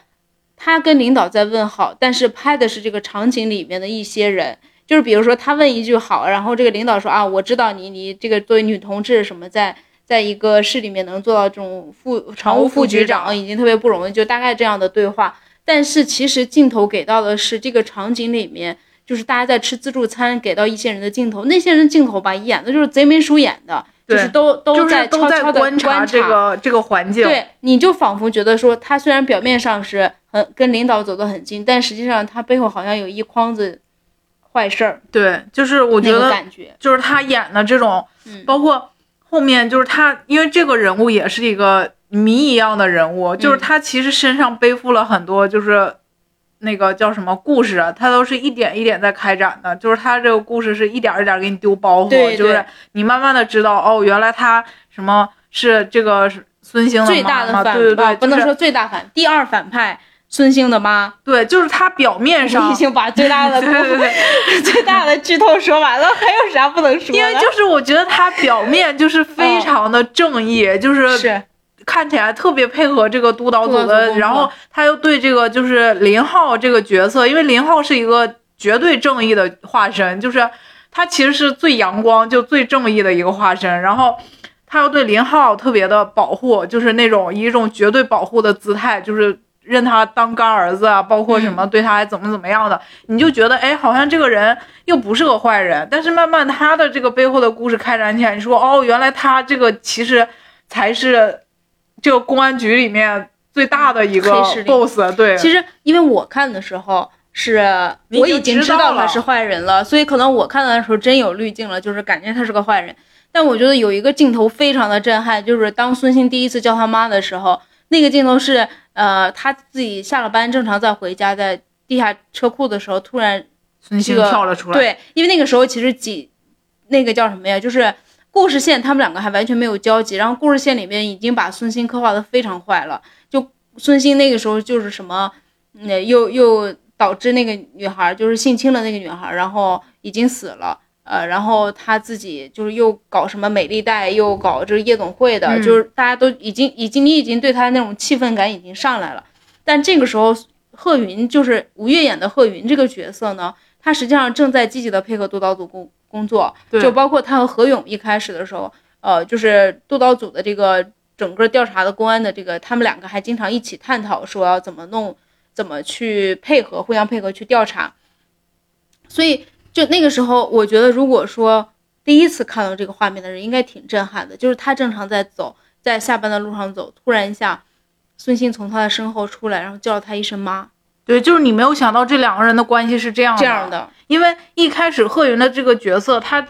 他跟领导在问好，但是拍的是这个场景里面的一些人，就是比如说他问一句好，然后这个领导说啊，我知道你你这个作为女同志什么在在一个市里面能做到这种副常务副局长已经特别不容易，就大概这样的对话。但是其实镜头给到的是这个场景里面，就是大家在吃自助餐，给到一些人的镜头，那些人镜头吧演的就是贼眉鼠眼的。就是都都在悄悄的观察这个这个环境，对，你就仿佛觉得说他虽然表面上是很跟领导走得很近，但实际上他背后好像有一筐子坏事儿。对，就是我觉得感觉，就是他演的这种，包括后面就是他，因为这个人物也是一个谜一样的人物，就是他其实身上背负了很多，就是。那个叫什么故事啊？他都是一点一点在开展的，就是他这个故事是一点一点给你丢包袱，就是你慢慢的知道哦，原来他什么是这个孙兴最大的反，对对对，不能说最大反，第二反派孙兴的妈，对，就是他表面上已经把最大的 对对对最大的剧透说完了，还有啥不能说？因为就是我觉得他表面就是非常的正义，就是是。看起来特别配合这个督导组的，然后他又对这个就是林浩这个角色，因为林浩是一个绝对正义的化身，就是他其实是最阳光就最正义的一个化身，然后他又对林浩特别的保护，就是那种以一种绝对保护的姿态，就是认他当干儿子啊，包括什么对他还怎么怎么样的，你就觉得哎，好像这个人又不是个坏人，但是慢慢他的这个背后的故事开展起来，你说哦，原来他这个其实才是。这个公安局里面最大的一个 boss，对，其实因为我看的时候，是我已经知知道他是坏人了，所以可能我看到的时候真有滤镜了，就是感觉他是个坏人。但我觉得有一个镜头非常的震撼，就是当孙兴第一次叫他妈的时候，那个镜头是呃他自己下了班正常在回家，在地下车库的时候，突然孙兴这个跳了出来，，对，因为那个时候其实几那个叫什么呀，就是故事线他们两个还完全没有交集，然后故事线里面已经把孙兴刻画的非常坏了，就孙兴那个时候就是什么，嗯，又又导致那个女孩就是性侵了那个女孩，然后已经死了。呃，然后他自己就是又搞什么美丽贷，又搞这个夜总会的，嗯就是大家都已经已经你已经对他那种气氛感已经上来了。但这个时候，贺云就是吴越演的贺云这个角色呢，他实际上正在积极的配合督导组工工作，就包括他和何勇一开始的时候，呃，就是督导组的这个整个调查的公安的这个，他们两个还经常一起探讨说要怎么弄，怎么去配合，互相配合去调查。所以就那个时候，我觉得如果说第一次看到这个画面的人，应该挺震撼的。就是他正常在走，在下班的路上走，突然一下，孙兴从他的身后出来，然后叫了他一声妈，对，就是你没有想到这两个人的关系是这样这样的。因为一开始贺云的这个角色，他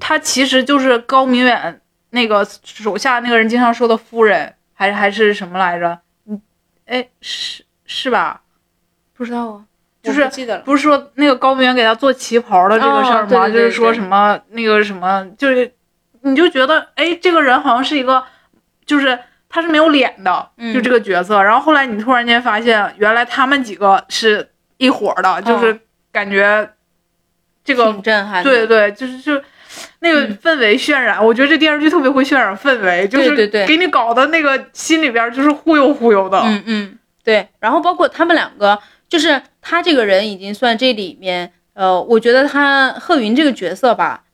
他其实就是高明远那个手下那个人经常说的夫人，还是还是什么来着？嗯，哎，是是吧？不知道啊，就是不是说那个高明远给他做旗袍的这个事儿吗？哦对对对就是说什么那个什么，就是你就觉得哎，这个人好像是一个，就是他是没有脸的，嗯就这个角色。然后后来你突然间发现，原来他们几个是一伙的，就是感觉这个挺震撼的。对对，就是就那个嗯氛围渲染，我觉得这电视剧特别会渲染氛围，就是对对给你搞的那个心里边就是忽悠忽悠的。嗯嗯，对。然后包括他们两个，就是他这个人已经算这里面，呃，我觉得他贺云这个角色吧，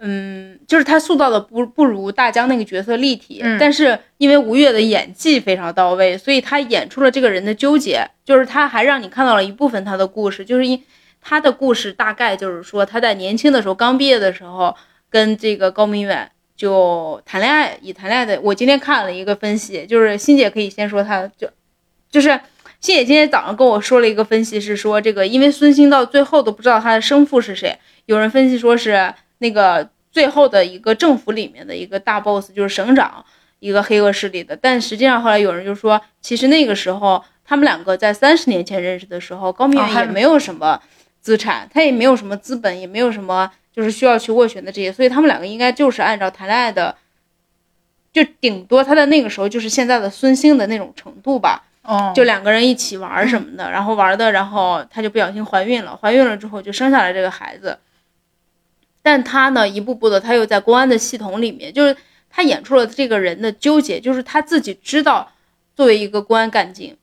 嗯，就是他塑造的不不如大江那个角色立体，嗯但是因为吴越的演技非常到位，所以他演出了这个人的纠结，就是他还让你看到了一部分他的故事，就是因他的故事大概就是说他在年轻的时候刚毕业的时候跟这个高明远。就谈恋爱，以谈恋爱的，我今天看了一个分析，就是欣姐可以先说她就，就是欣姐今天早上跟我说了一个分析，是说这个因为孙兴到最后都不知道他的生父是谁，有人分析说是那个最后的一个政府里面的一个大 boss，就是省长，一个黑恶势力的，但实际上后来有人就说，其实那个时候他们两个在三十年前认识的时候，高明远也没有什么资产，他也没有什么资本，也没有什么就是需要去斡旋的这些，所以他们两个应该就是按照谈恋爱的，就顶多他在那个时候就是现在的孙兴的那种程度吧，哦，就两个人一起玩什么的，然后玩的，然后她就不小心怀孕了，怀孕了之后就生下来这个孩子。但她呢，一步步的，她又在公安的系统里面，就是她演出了这个人的纠结，就是她自己知道，作为一个公安干警，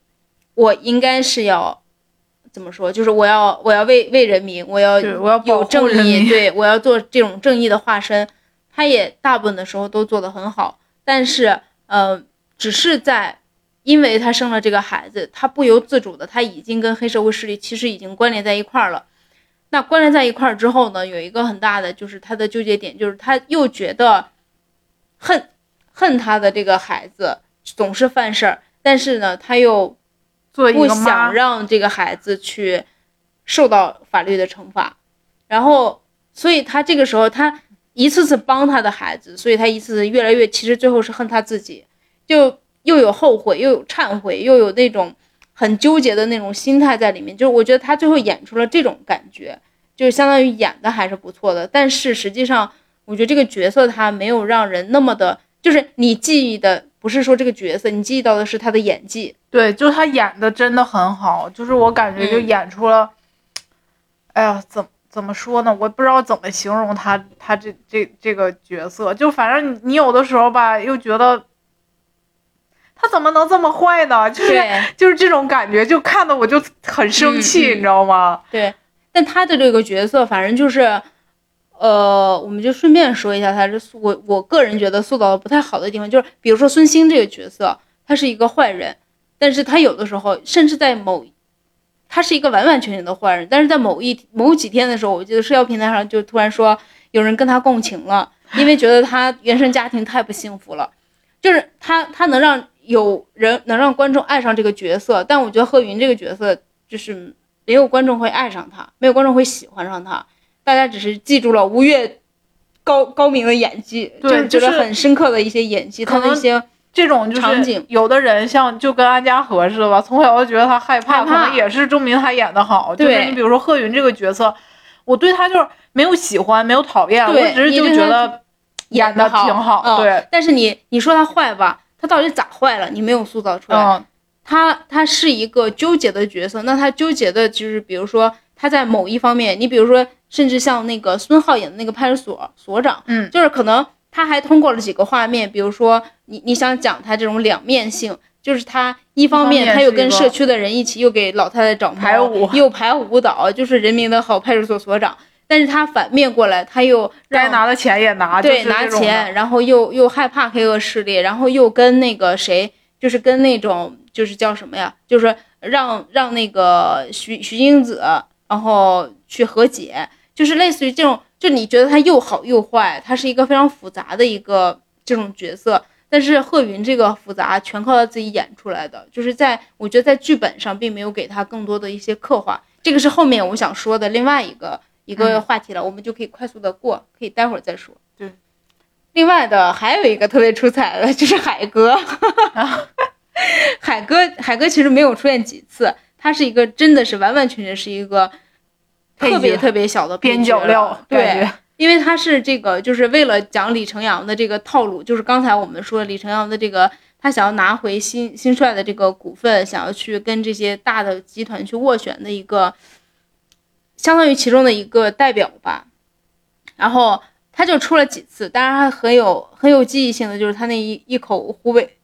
我应该是要怎么说？就是我要我要为为人民，我要我要有正义，对我要做这种正义的化身。她也大部分的时候都做得很好，但是呃，只是在因为她生了这个孩子，她不由自主的，她已经跟黑社会势力其实已经关联在一块儿了。那关联在一块儿之后呢，有一个很大的就是她的纠结点，就是她又觉得恨恨她的这个孩子总是犯事儿，但是呢，她又不想，让这个孩子去受到法律的惩罚，然后，所以他这个时候他一次次帮他的孩子，所以他一次次越来越，其实最后是恨他自己，就又有后悔，又有忏悔，又有那种很纠结的那种心态在里面。就是我觉得他最后演出了这种感觉，就是相当于演的还是不错的，但是实际上我觉得这个角色他没有让人那么的，就是你记忆的不是说这个角色，你记忆到的是他的演技。对，就是他演的真的很好，就是我感觉就嗯演出了，哎呀，怎怎么说呢？我不知道怎么形容他他这这这个角色，就反正你你有的时候吧，又觉得他怎么能这么坏呢？就是，就是这种感觉，就看的我就很生气，你知道吗？对，但他的这个角色，反正就是，呃，我们就顺便说一下他这塑我我个人觉得塑造的不太好的地方，就是比如说孙兴这个角色，他是一个坏人，但是他有的时候甚至在某，他是一个完完全全的坏人，但是在某一某几天的时候，我记得社交平台上就突然说有人跟他共情了，因为觉得他原生家庭太不幸福了，就是他他能让有人能让观众爱上这个角色，但我觉得贺云这个角色就是。没有观众会爱上他，没有观众会喜欢上他，大家只是记住了吴越高高明的演技，对就是觉得很深刻的一些演技，他的一些这种就是场景有的人像就跟安家和似的吧，从小就觉得他害怕，可能也是证明他演的好。就是对你比如说贺云这个角色，我对他就是没有喜欢，没有讨厌，我只是就觉得演的挺好。嗯对，但是你你说他坏吧，他到底咋坏了？你没有塑造出来。嗯，他他是一个纠结的角色，那他纠结的就是比如说他在某一方面，你比如说甚至像那个孙浩演的那个派出所所长，嗯就是可能他还通过了几个画面，比如说你你想讲他这种两面性。就是他一方面他又跟社区的人一起，又给老太太找猫排舞又排舞蹈，就是人民的好派出所所长。但是他反面过来，他又该拿的钱也拿，对，拿钱，然后又又害怕黑恶势力，然后又跟那个谁，就是跟那种就是叫什么呀，就是让让那个徐徐英子，然后去和解，就是类似于这种，就你觉得他又好又坏，他是一个非常复杂的一个这种角色。但是贺云这个复杂全靠他自己演出来的，就是在我觉得在剧本上并没有给他更多的一些刻画，这个是后面我想说的另外一个一个嗯话题了，我们就可以快速的过，可以待会儿再说。对，另外的还有一个特别出彩的，就是海哥。海哥，海哥其实没有出现几次，他是一个真的是完完全全是一个特别特别小的边角角料对，因为他是这个，就是为了讲李成阳的这个套路，就是刚才我们说李成阳的这个，他想要拿回新新帅的这个股份，想要去跟这些大的集团去斡旋的一个，相当于其中的一个代表吧。然后他就出了几次，当然他很有很有记忆性的，就是他那一一口湖北，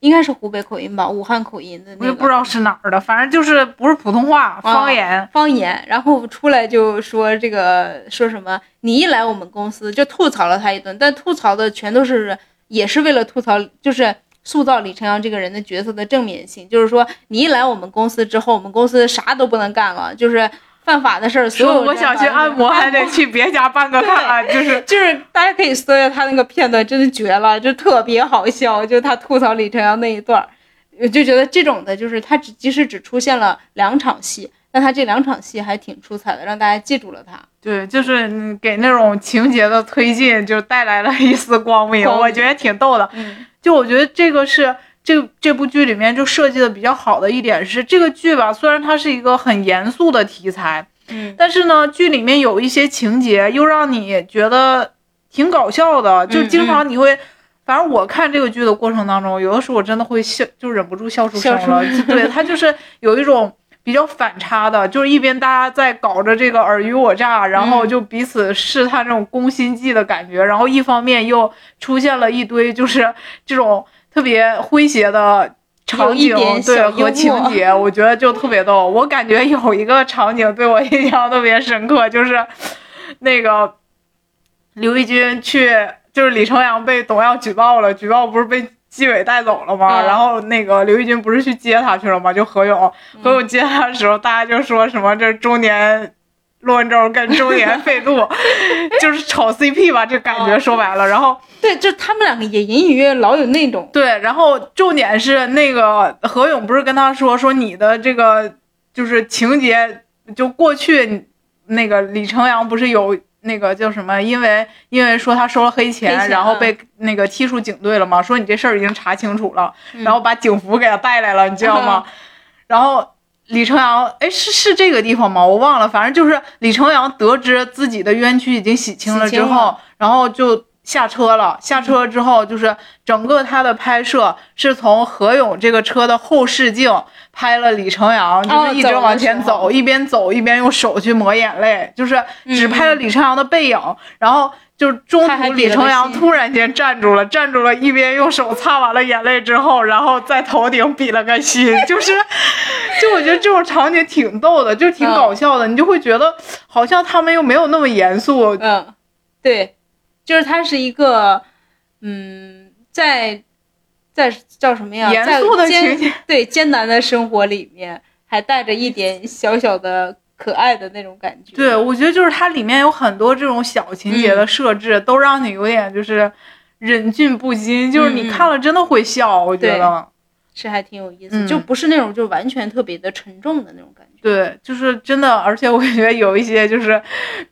应该是湖北口音吧，武汉口音的那个我也不知道是哪儿的，反正就是不是普通话，方言。方言，然后出来就说这个说什么，你一来我们公司就吐槽了他一顿，但吐槽的全都是也是为了吐槽，就是塑造李晨阳这个人的角色的正面性，就是说你一来我们公司之后，我们公司啥都不能干了，就是犯法的事儿，所有我想去按摩，还得去别家办个卡，就是就是大家可以搜一下他那个片段，真的绝了，就特别好笑，就他吐槽李晨阳那一段儿，我就觉得这种的，就是他只即使只出现了两场戏，但他这两场戏还挺出彩的，让大家记住了他。对，就是嗯给那种情节的推进，就带来了一丝光明，光明我觉得挺逗的。嗯就我觉得这个是这这部剧里面就设计的比较好的一点是，这个剧吧，虽然它是一个很严肃的题材，嗯但是呢，剧里面有一些情节又让你觉得挺搞笑的，就嗯经常你会。反正我看这个剧的过程当中，有的时候我真的会笑，就忍不住笑出声了。就对，它就是有一种比较反差的，就是一边大家在搞着这个尔虞我诈，然后嗯就彼此试探这种攻心计的感觉，然后一方面又出现了一堆就是这种特别诙谐的场景，对和情节，我觉得就特别逗。我感觉有一个场景对我印象特别深刻，就是那个刘奕君去，就是李成阳被董耀举报了，举报不是被纪委带走了吗？嗯然后那个刘奕君不是去接他去了吗？就何勇，何勇接他的时候，大家就说什么这中年。骆文洲跟周岩费度 就是炒 CP 吧，这感觉哦。说白了，然后对，就他们两个也隐隐约约老有那种，对，然后重点是那个何勇不是跟他说说你的这个就是情节，就过去那个李成阳不是有那个叫什么，因为因为说他收了黑钱，黑钱啊。然后被那个踢出警队了嘛，说你这事儿已经查清楚了，嗯。然后把警服给他带来了，你知道吗？然后。李成阳，哎，是是这个地方吗？我忘了，反正就是李成阳得知自己的冤屈已经洗清了之后，然后就下车了。下车之后，就是整个他的拍摄是从何勇这个车的后视镜拍了李成阳，就是一直往前走，一边走一边用手去抹眼泪，就是只嗯拍了李成阳的背影，然后。就中途李成阳突然间站住了，站住了，一边用手擦完了眼泪之后，然后在头顶比了个心，就是，就我觉得这种场景挺逗的，就挺嗯搞笑的，你就会觉得好像他们又没有那么严肃，嗯，对，就是它是一个，嗯，在在叫什么呀？严肃的情节对艰难的生活里面，还带着一点小小的可爱的那种感觉。对，我觉得就是它里面有很多这种小情节嗯的设置，都让你有点就是忍俊不禁，就是你看了真的会笑，我觉得。是还挺有意思，嗯就不是那种就完全特别的沉重的那种感觉。对，就是真的，而且我感觉有一些就是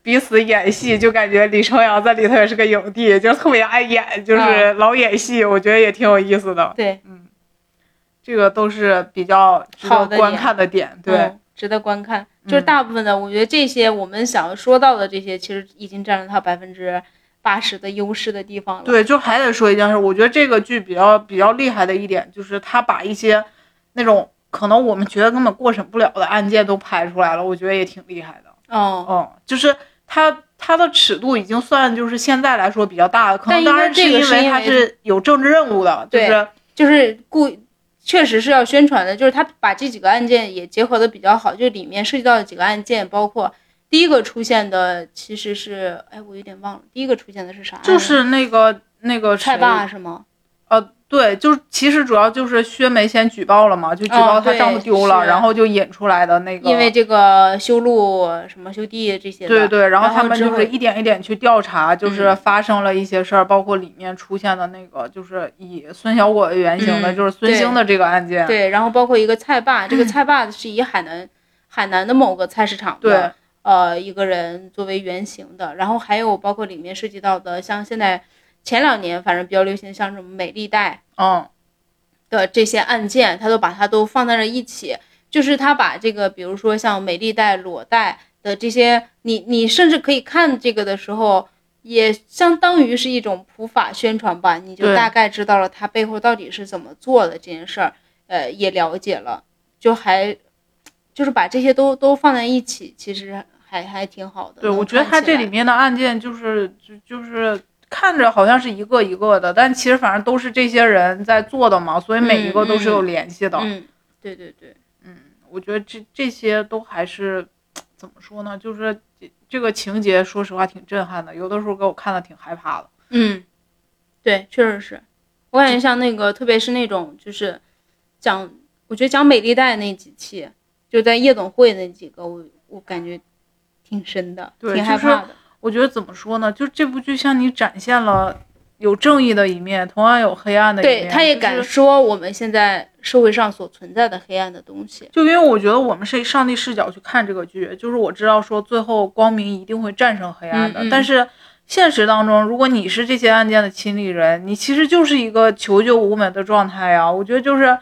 彼此演戏，就感觉李承阳在里头也是个影帝，就特别爱演，就是老演戏，我觉得也挺有意思的。对，嗯，这个都是比较值得观看的点。对，嗯值得观看。就是大部分的，我觉得这些我们想要说到的这些，其实已经占了他百分之八十的优势的地方了。对，就还得说一件事，我觉得这个剧比较比较厉害的一点，就是他把一些那种可能我们觉得根本过审不了的案件都拍出来了，我觉得也挺厉害的。哦，哦，就是他他的尺度已经算就是现在来说比较大的，可能当然这个是因为他是有政治任务的，就是就是故确实是要宣传的，就是他把这几个案件也结合的比较好，就里面涉及到的几个案件，包括第一个出现的其实是，哎，我有点忘了，第一个出现的是啥？就是那个那个蔡谁爸是吗？呃，对，就是其实主要就是薛梅先举报了嘛，就举报她丈夫丢了，是然后就引出来的那个，因为这个修路什么修地这些的，对对，然后他们就是一点一点去调查，就是嗯发生了一些事儿，包括里面出现的那个，就是以孙小果为原型的，嗯就是孙兴的这个案件。对，然后包括一个菜霸，这个菜霸是以海南海南的某个菜市场对的呃一个人作为原型的，然后还有包括里面涉及到的，像现在前两年反正比较流行，像什么美丽贷嗯，的这些案件，他都把它都放在了一起，就是他把这个，比如说像美丽贷、裸贷的这些，你你甚至可以看这个的时候。也相当于是一种普法宣传吧，你就大概知道了他背后到底是怎么做的这件事儿，呃，也了解了，就还就是把这些都都放在一起，其实还还挺好的。对，我觉得他这里面的案件就是就就是看着好像是一个一个的，但其实反正都是这些人在做的嘛，所以每一个都是有联系的。嗯，对对对，我觉得这这些都还是怎么说呢？就是这这个情节，说实话挺震撼的，有的时候给我看的挺害怕的。嗯，对，确实是。我感觉像那个，特别是那种就是讲，我觉得讲美丽贷那几期，就在夜总会那几个，我我感觉挺深的，挺害怕的。我觉得怎么说呢？就这部剧向你展现了有正义的一面，同样有黑暗的一面。对，他也敢说我们现在社会上所存在的黑暗的东西。就因为我觉得我们是以上帝视角去看这个剧，就是我知道说最后光明一定会战胜黑暗的，嗯嗯但是现实当中，如果你是这些案件的亲历人，你其实就是一个求救无门的状态呀。我觉得就是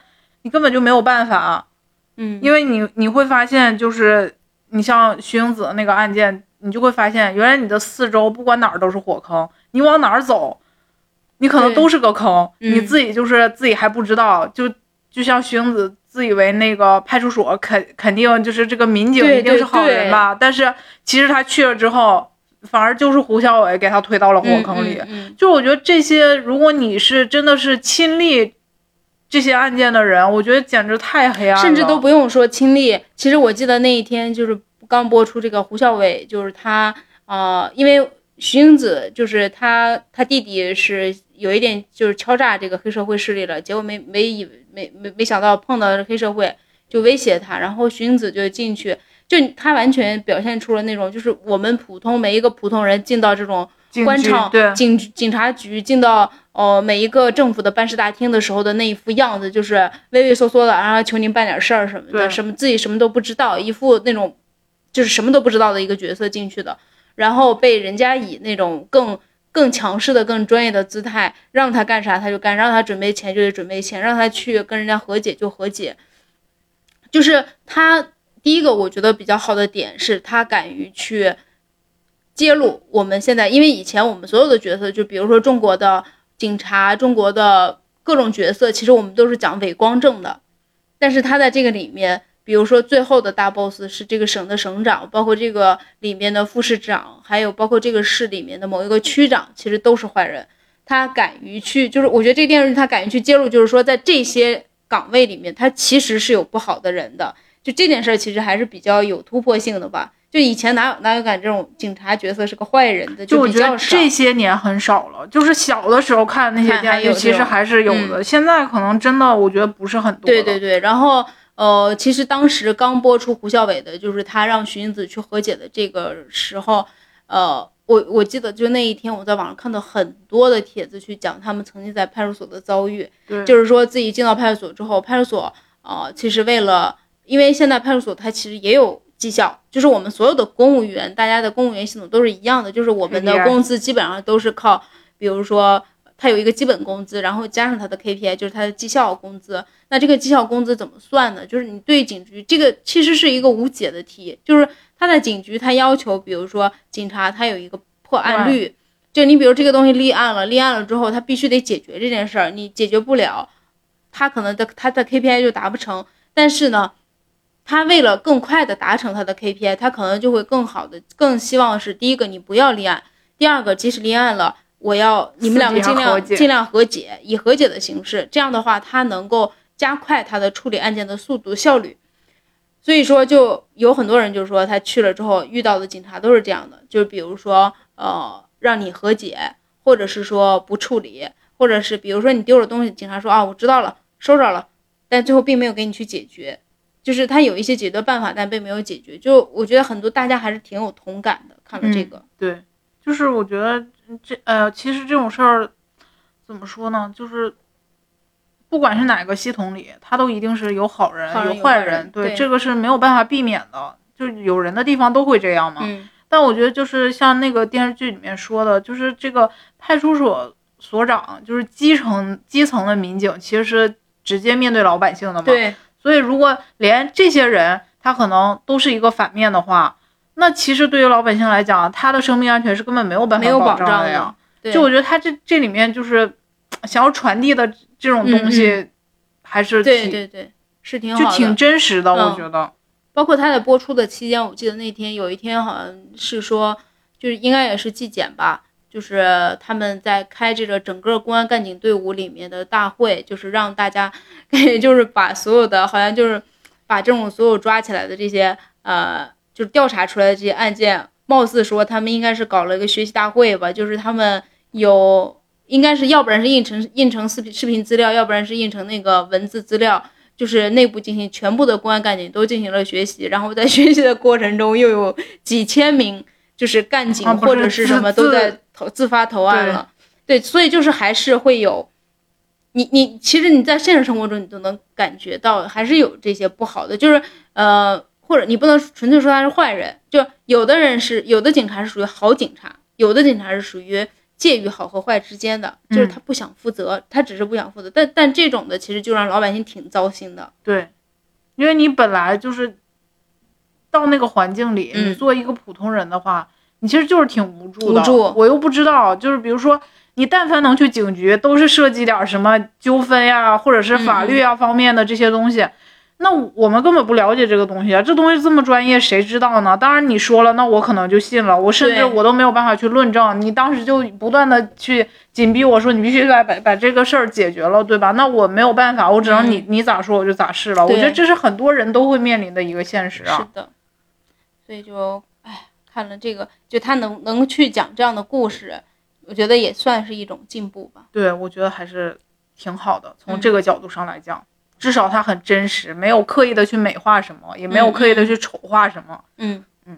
你根本就没有办法，嗯，因为你你会发现，就是你像徐英子那个案件，你就会发现，原来你的四周不管哪儿都是火坑，你往哪儿走，你可能都是个坑，嗯你自己就是自己还不知道，就就像徐英子自以为那个派出所肯肯定就是这个民警一定是好人吧，但是其实他去了之后，反而就是胡小伟给他推到了火坑里。嗯嗯嗯就我觉得这些，如果你是真的是亲历这些案件的人，我觉得简直太黑暗了，甚至都不用说亲历。其实我记得那一天就是刚播出这个胡孝伟，就是他呃，因为徐英子就是他他弟弟是有一点就是敲诈这个黑社会势力了，结果没没以没没没想到碰到黑社会就威胁他，然后徐英子就进去。就他完全表现出了那种，就是我们普通每一个普通人进到这种官场、对警警察局，进到呃每一个政府的办事大厅的时候的那一副样子，就是畏畏缩缩的，然后求您办点事儿什么的，什么自己什么都不知道，一副那种就是什么都不知道的一个角色进去的，然后被人家以那种更更强势的、更专业的姿态，让他干啥他就干，让他准备钱就得准备钱，让他去跟人家和解就和解，就是他第一个我觉得比较好的点是他敢于去。揭露我们现在，因为以前我们所有的角色，就比如说中国的警察、中国的各种角色，其实我们都是讲伪光正的。但是他在这个里面，比如说最后的大 boss 是这个省的省长，包括这个里面的副市长，还有包括这个市里面的某一个区长，其实都是坏人。他敢于去，就是我觉得这个电视剧他敢于去揭露，就是说在这些岗位里面，他其实是有不好的人的。就这件事儿，其实还是比较有突破性的吧。就以前哪有哪有敢这种警察角色是个坏人的，就我觉得。这些年很少了，就是小的时候看那些电视剧，其实还是有的。现在可能真的，我觉得不是很多。对对，对，然后呃，其实当时刚播出胡孝伟的，就是他让徐英子去和解的这个时候，呃，我我记得就那一天我在网上看到很多的帖子去讲他们曾经在派出所的遭遇，对。就是说自己进到派出所之后，派出所呃其实为了因为现在派出所它其实也有绩效，就是我们所有的公务员，大家的公务员系统都是一样的，就是我们的工资基本上都是靠，比如说他有一个基本工资，然后加上他的 KPI，就是他的绩效工资。那这个绩效工资怎么算呢？就是你对警局这个其实是一个无解的题，就是他在警局他要求，比如说警察他有一个破案率，就你比如这个东西立案了，立案了之后他必须得解决这件事儿，你解决不了，他可能的他的 KPI 就达不成。但是呢，他为了更快的达成他的 KPI，他可能就会更好的更希望是第一个你不要立案，第二个即使立案了。我要你们两个尽量尽量和解，以和解的形式，这样的话，他能够加快他的处理案件的速度效率。所以说，就有很多人就说他去了之后遇到的警察都是这样的，就是比如说呃让你和解，或者是说不处理，或者是比如说你丢了东西，警察说啊我知道了，收着了，但最后并没有给你去解决，就是他有一些解决办法，但并没有解决。就我觉得很多大家还是挺有同感的，看了这个，对，就是我觉得这呃，其实这种事儿怎么说呢？就是不管是哪个系统里，他都一定是有好人有坏人对，对这个是没有办法避免的。就是有人的地方都会这样嘛。嗯但我觉得就是像那个电视剧里面说的，就是这个派出所所长，就是基层基层的民警，其实是直接面对老百姓的嘛。对，所以如果连这些人他可能都是一个反面的话，那其实对于老百姓来讲，他的生命安全是根本没有办法没有保保障的的呀。对就我觉得他这这里面就是想要传递的这种东西，还是挺对对，是挺好的，就挺真实的，我嗯觉得。包括他在播出的期间，我记得那天有一天好像是说，就是应该也是纪检吧，就是他们在开这个整个公安干警队伍里面的大会，就是让大家，就是把所有的好像就是把这种所有抓起来的这些呃，就是调查出来的这些案件，貌似说他们应该是搞了一个学习大会吧，就是他们有应该是要不然是印成印成视频视频资料，要不然是印成那个文字资料。就是内部进行全部的公安干警都进行了学习，然后在学习的过程中又有几千名就是干警或者是什么都在投自发投案了，对，所以就是还是会有，你你其实你在现实生活中你都能感觉到还是有这些不好的，就是呃或者你不能纯粹说他是坏人，就有的人是有的警察是属于好警察，有的警察是属于。介于好和坏之间的，就是他不想负责，他只是不想负责，但但这种的其实就让老百姓挺糟心的。对，因为你本来就是到那个环境里，嗯你做一个普通人的话，你其实就是挺无助的。无助我又不知道，就是比如说，你但凡能去警局，都是涉及点什么纠纷呀，或者是法律啊方面的这些东西。那我们根本不了解这个东西啊，这东西这么专业，谁知道呢？当然你说了，那我可能就信了，我甚至我都没有办法去论证。你当时就不断的去紧逼我说，你必须把把把这个事儿解决了，对吧？那我没有办法，我只能你、你咋说我就咋试了。我觉得这是很多人都会面临的一个现实啊是啊。的，所以就哎，看了这个，就他能能去讲这样的故事，我觉得也算是一种进步吧。对，我觉得还是挺好的，从嗯这个角度上来讲。至少它很真实，没有刻意的去美化什么，也没有嗯刻意的去丑化什么。嗯嗯，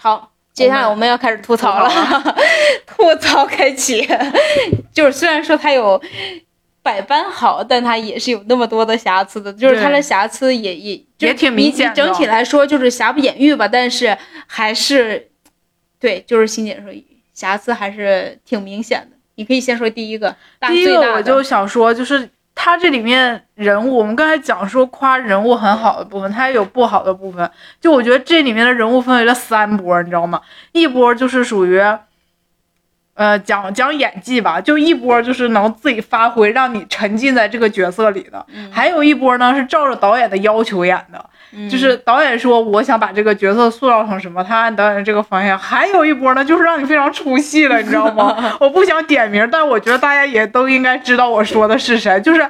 好，接下来我们要开始吐槽了，吐槽开启。就是虽然说它有百般好，但它也是有那么多的瑕疵的，就是它的瑕疵也也也挺明显的整体来说就是瑕不掩瑜吧，但是还是对，就是欣姐说瑕疵还是挺明显的。你可以先说第一个，大第一个我就想说，就是它这里面人物，我们刚才讲说夸人物很好的部分，他也有不好的部分。就我觉得这里面的人物分为了三波，你知道吗？一波就是属于，呃，讲讲演技吧，就一波就是能自己发挥，让你沉浸在这个角色里的。嗯还有一波呢是照着导演的要求演的，嗯就是导演说我想把这个角色塑造成什么，他按导演的这个方向。还有一波呢，就是让你非常出戏了，你知道吗？我不想点名，但我觉得大家也都应该知道我说的是谁。就是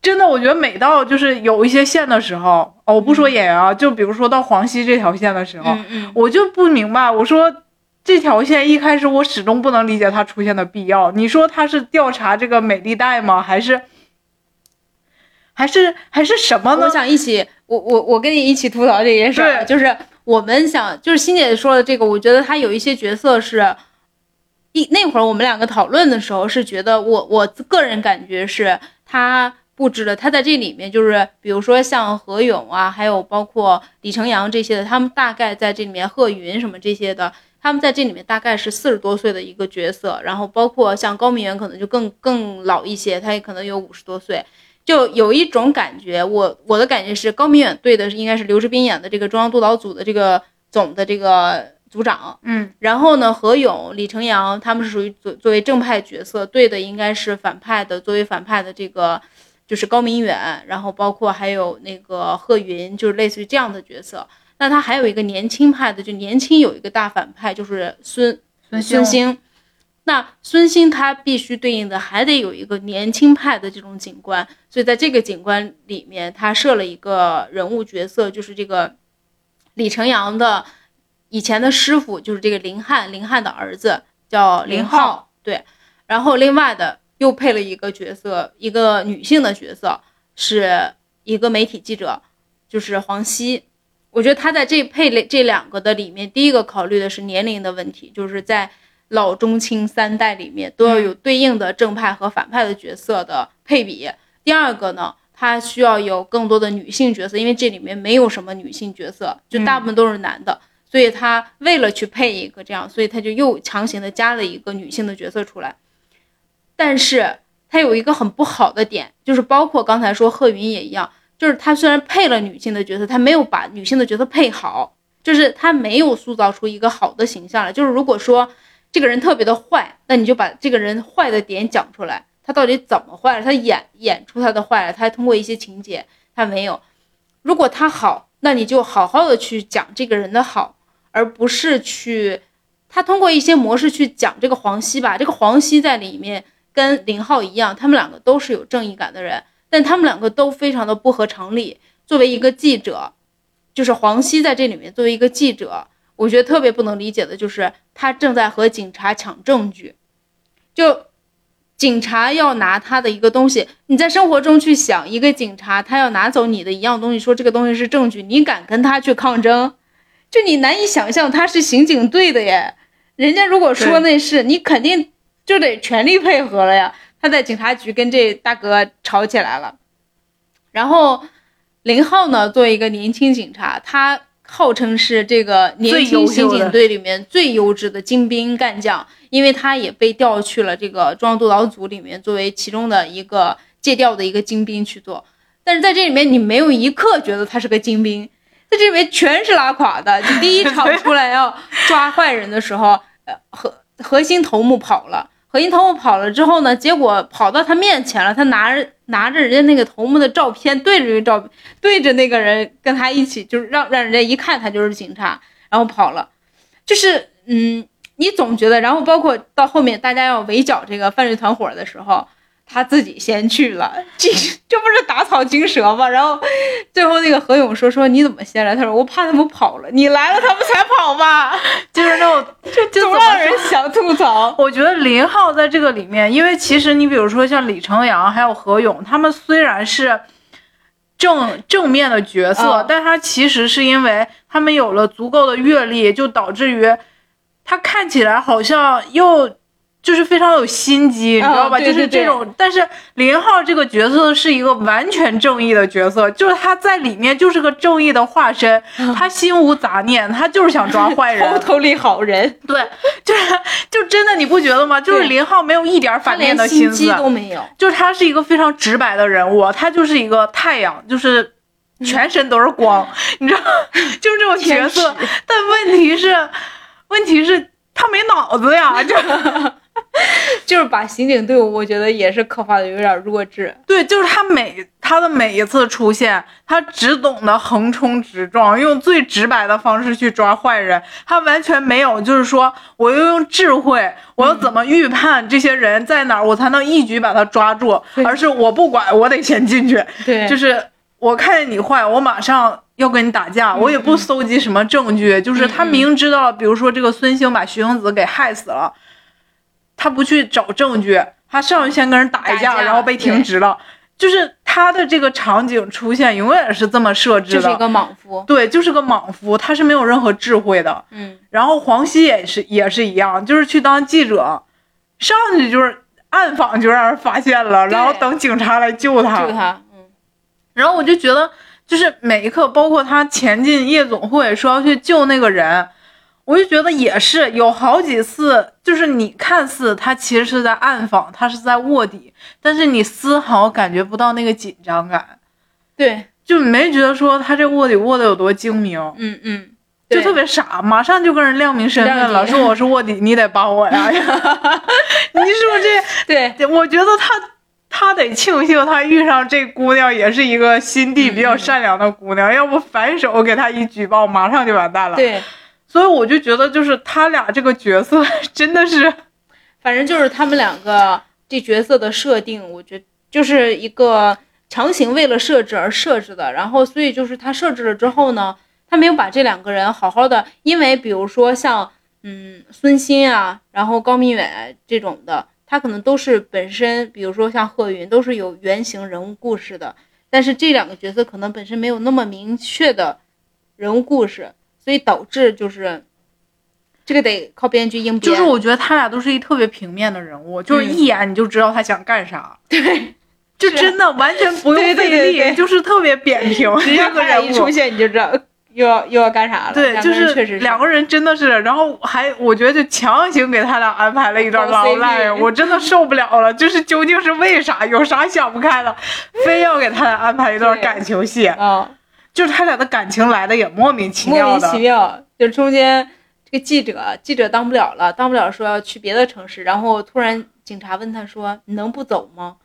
真的，我觉得每到就是有一些线的时候，哦，我不说演员啊，就比如说到黄西这条线的时候，嗯嗯我就不明白，我说。这条线一开始我始终不能理解它出现的必要。你说他是调查这个美丽贷吗？还是还是还是什么呢我？想一起，我我我跟你一起吐槽这件事儿，就是我们想，就是欣姐说的这个，我觉得她有一些角色是，一那会儿我们两个讨论的时候是觉得我我个人感觉是她布置的。他在这里面就是，比如说像何勇啊，还有包括李成阳这些的，他们大概在这里面，贺云什么这些的，他们在这里面大概是四十多岁的一个角色。然后包括像高明远可能就更更老一些，他也可能有五十多岁。就有一种感觉，我我的感觉是高明远对的应该是刘志斌演的这个中央督导组的这个总的这个组长，嗯，然后呢，何勇、李成阳他们是属于作作为正派角色，对的应该是反派的，作为反派的这个就是高明远，然后包括还有那个贺云，就是类似于这样的角色。那他还有一个年轻派的，就年轻有一个大反派，就是孙孙孙兴。那孙兴他必须对应的还得有一个年轻派的这种警官，所以在这个警官里面，他设了一个人物角色，就是这个李成阳的以前的师傅，就是这个林汉，林汉的儿子叫林林浩对。然后另外的又配了一个角色，一个女性的角色，是一个媒体记者，就是黄西。我觉得他在这配了这两个的里面，第一个考虑的是年龄的问题，就是在老中青三代里面都要有对应的正派和反派的角色的配比。第二个呢，他需要有更多的女性角色，因为这里面没有什么女性角色，就大部分都是男的，所以他为了去配一个这样，所以他就又强行的加了一个女性的角色出来。但是他有一个很不好的点，就是包括刚才说贺云也一样，就是他虽然配了女性的角色，他没有把女性的角色配好，就是他没有塑造出一个好的形象来。就是如果说这个人特别的坏，那你就把这个人坏的点讲出来，他到底怎么坏了？他演演出他的坏了，他还通过一些情节，他没有。如果他好，那你就好好的去讲这个人的好，而不是去他通过一些模式去讲这个黄熙吧。这个黄熙在里面跟林浩一样，他们两个都是有正义感的人，但他们两个都非常的不合常理。作为一个记者，就是黄熙在这里面作为一个记者，我觉得特别不能理解的就是他正在和警察抢证据，就警察要拿他的一个东西，你在生活中去想，一个警察他要拿走你的一样东西，说这个东西是证据，你敢跟他去抗争？就你难以想象他是刑警队的耶，人家如果说那是你肯定就得全力配合了呀。他在警察局跟这大哥吵起来了，然后林浩呢，作为一个年轻警察，他号称是这个年轻刑警队里面最优质的精兵干将，因为他也被调去了这个中央督导组里面，作为其中的一个借调的一个精兵去做。但是在这里面，你没有一刻觉得他是个精兵，在这里面全是拉垮的。就第一场出来要抓坏人的时候，呃，核核心头目跑了。核心头目跑了之后呢，结果跑到他面前了，他拿着拿着人家那个头目的照片，对着这个照对着那个人跟他一起，就是让让人家一看他就是警察，然后跑了，就是嗯，你总觉得，然后包括到后面大家要围剿这个犯罪团伙的时候，他自己先去了，这这不是打草惊蛇吗？然后最后那个何勇说说你怎么先来？他说我怕他们跑了，你来了他们才跑吧，就是那种 就就总让人想吐槽。我觉得林浩在这个里面，因为其实你比如说像李成阳还有何勇，他们虽然是正正面的角色，嗯但他其实是因为他们有了足够的阅历，就导致于他看起来好像又。就是非常有心机，你知道吧？对对就是这种，但是林浩这个角色是一个完全正义的角色，就是他在里面就是个正义的化身，他心无杂念，他就是想抓坏人，偷偷里好人，对，就是就真的你不觉得吗？就是林浩没有一点反面的心思，都没有。就是他是一个非常直白的人物，他就是一个太阳，就是全身都是光，你知道，就是这种角色。但问题是，问题是他没脑子呀，就 就是把刑警队伍，我觉得也是刻画的有点弱智。对，就是他每他的每一次出现，他只懂得横冲直撞，用最直白的方式去抓坏人，他完全没有就是说我要用智慧，我要怎么预判这些人在哪儿，我才能一举把他抓住，而是我不管，我得先进去，对，就是我看见你坏，我马上。要跟你打架，我也不搜集什么证据，就是他明知道，比如说这个孙兴把徐英子给害死了，他不去找证据，他上去先跟人打一架，然后被停职了。就是他的这个场景出现，永远是这么设置的，就是一个莽夫，对，就是个莽夫，他是没有任何智慧的。嗯，然后黄西也是也是一样，就是去当记者，上去就是暗访就让人发现了，然后等警察来救他。救他，嗯，然后我就觉得，就是每一刻，包括他前进夜总会说要去救那个人，我就觉得也是有好几次，就是你看似他其实是在暗访，他是在卧底，但是你丝毫感觉不到那个紧张感，对，就没觉得说他这卧底卧的有多精明，嗯嗯，就特别傻，马上就跟人亮明身份了，说我是卧底，你得帮我呀，你是不是这？对，我觉得他他得庆幸他遇上这姑娘也是一个心地比较善良的姑娘，要不反手给他一举报，马上就完蛋了。，对，所以我就觉得就是他俩这个角色 真的是，反正就是他们两个这角色的设定，我觉就是一个强行为了设置而设置的。然后，所以就是他设置了之后呢，他没有把这两个人好好的，因为比如说像嗯孙鑫啊，然后高明远这种的，他可能都是本身，比如说像贺云，都是有原型人物故事的。但是这两个角色可能本身没有那么明确的人物故事，所以导致就是这个得靠编剧硬编。就是我觉得他俩都是一特别平面的人物，就是一眼你就知道他想干啥。对，就真的完全不用费力，对对就是特别扁平。只要他俩这个人物，一出现，你就知道又要又要干啥了。对，就是两个人真的是，然后还我觉得就强行给他俩安排了一段搞 love CP line，我真的受不了了。就是究竟是为啥？有啥想不开了，非要给他俩安排一段感情戏？啊，就是他俩的感情来的也莫名其妙莫名。其妙，就中间这个记者记者当不了了，当不了说要去别的城市，然后突然警察问他说：“你能不走吗？”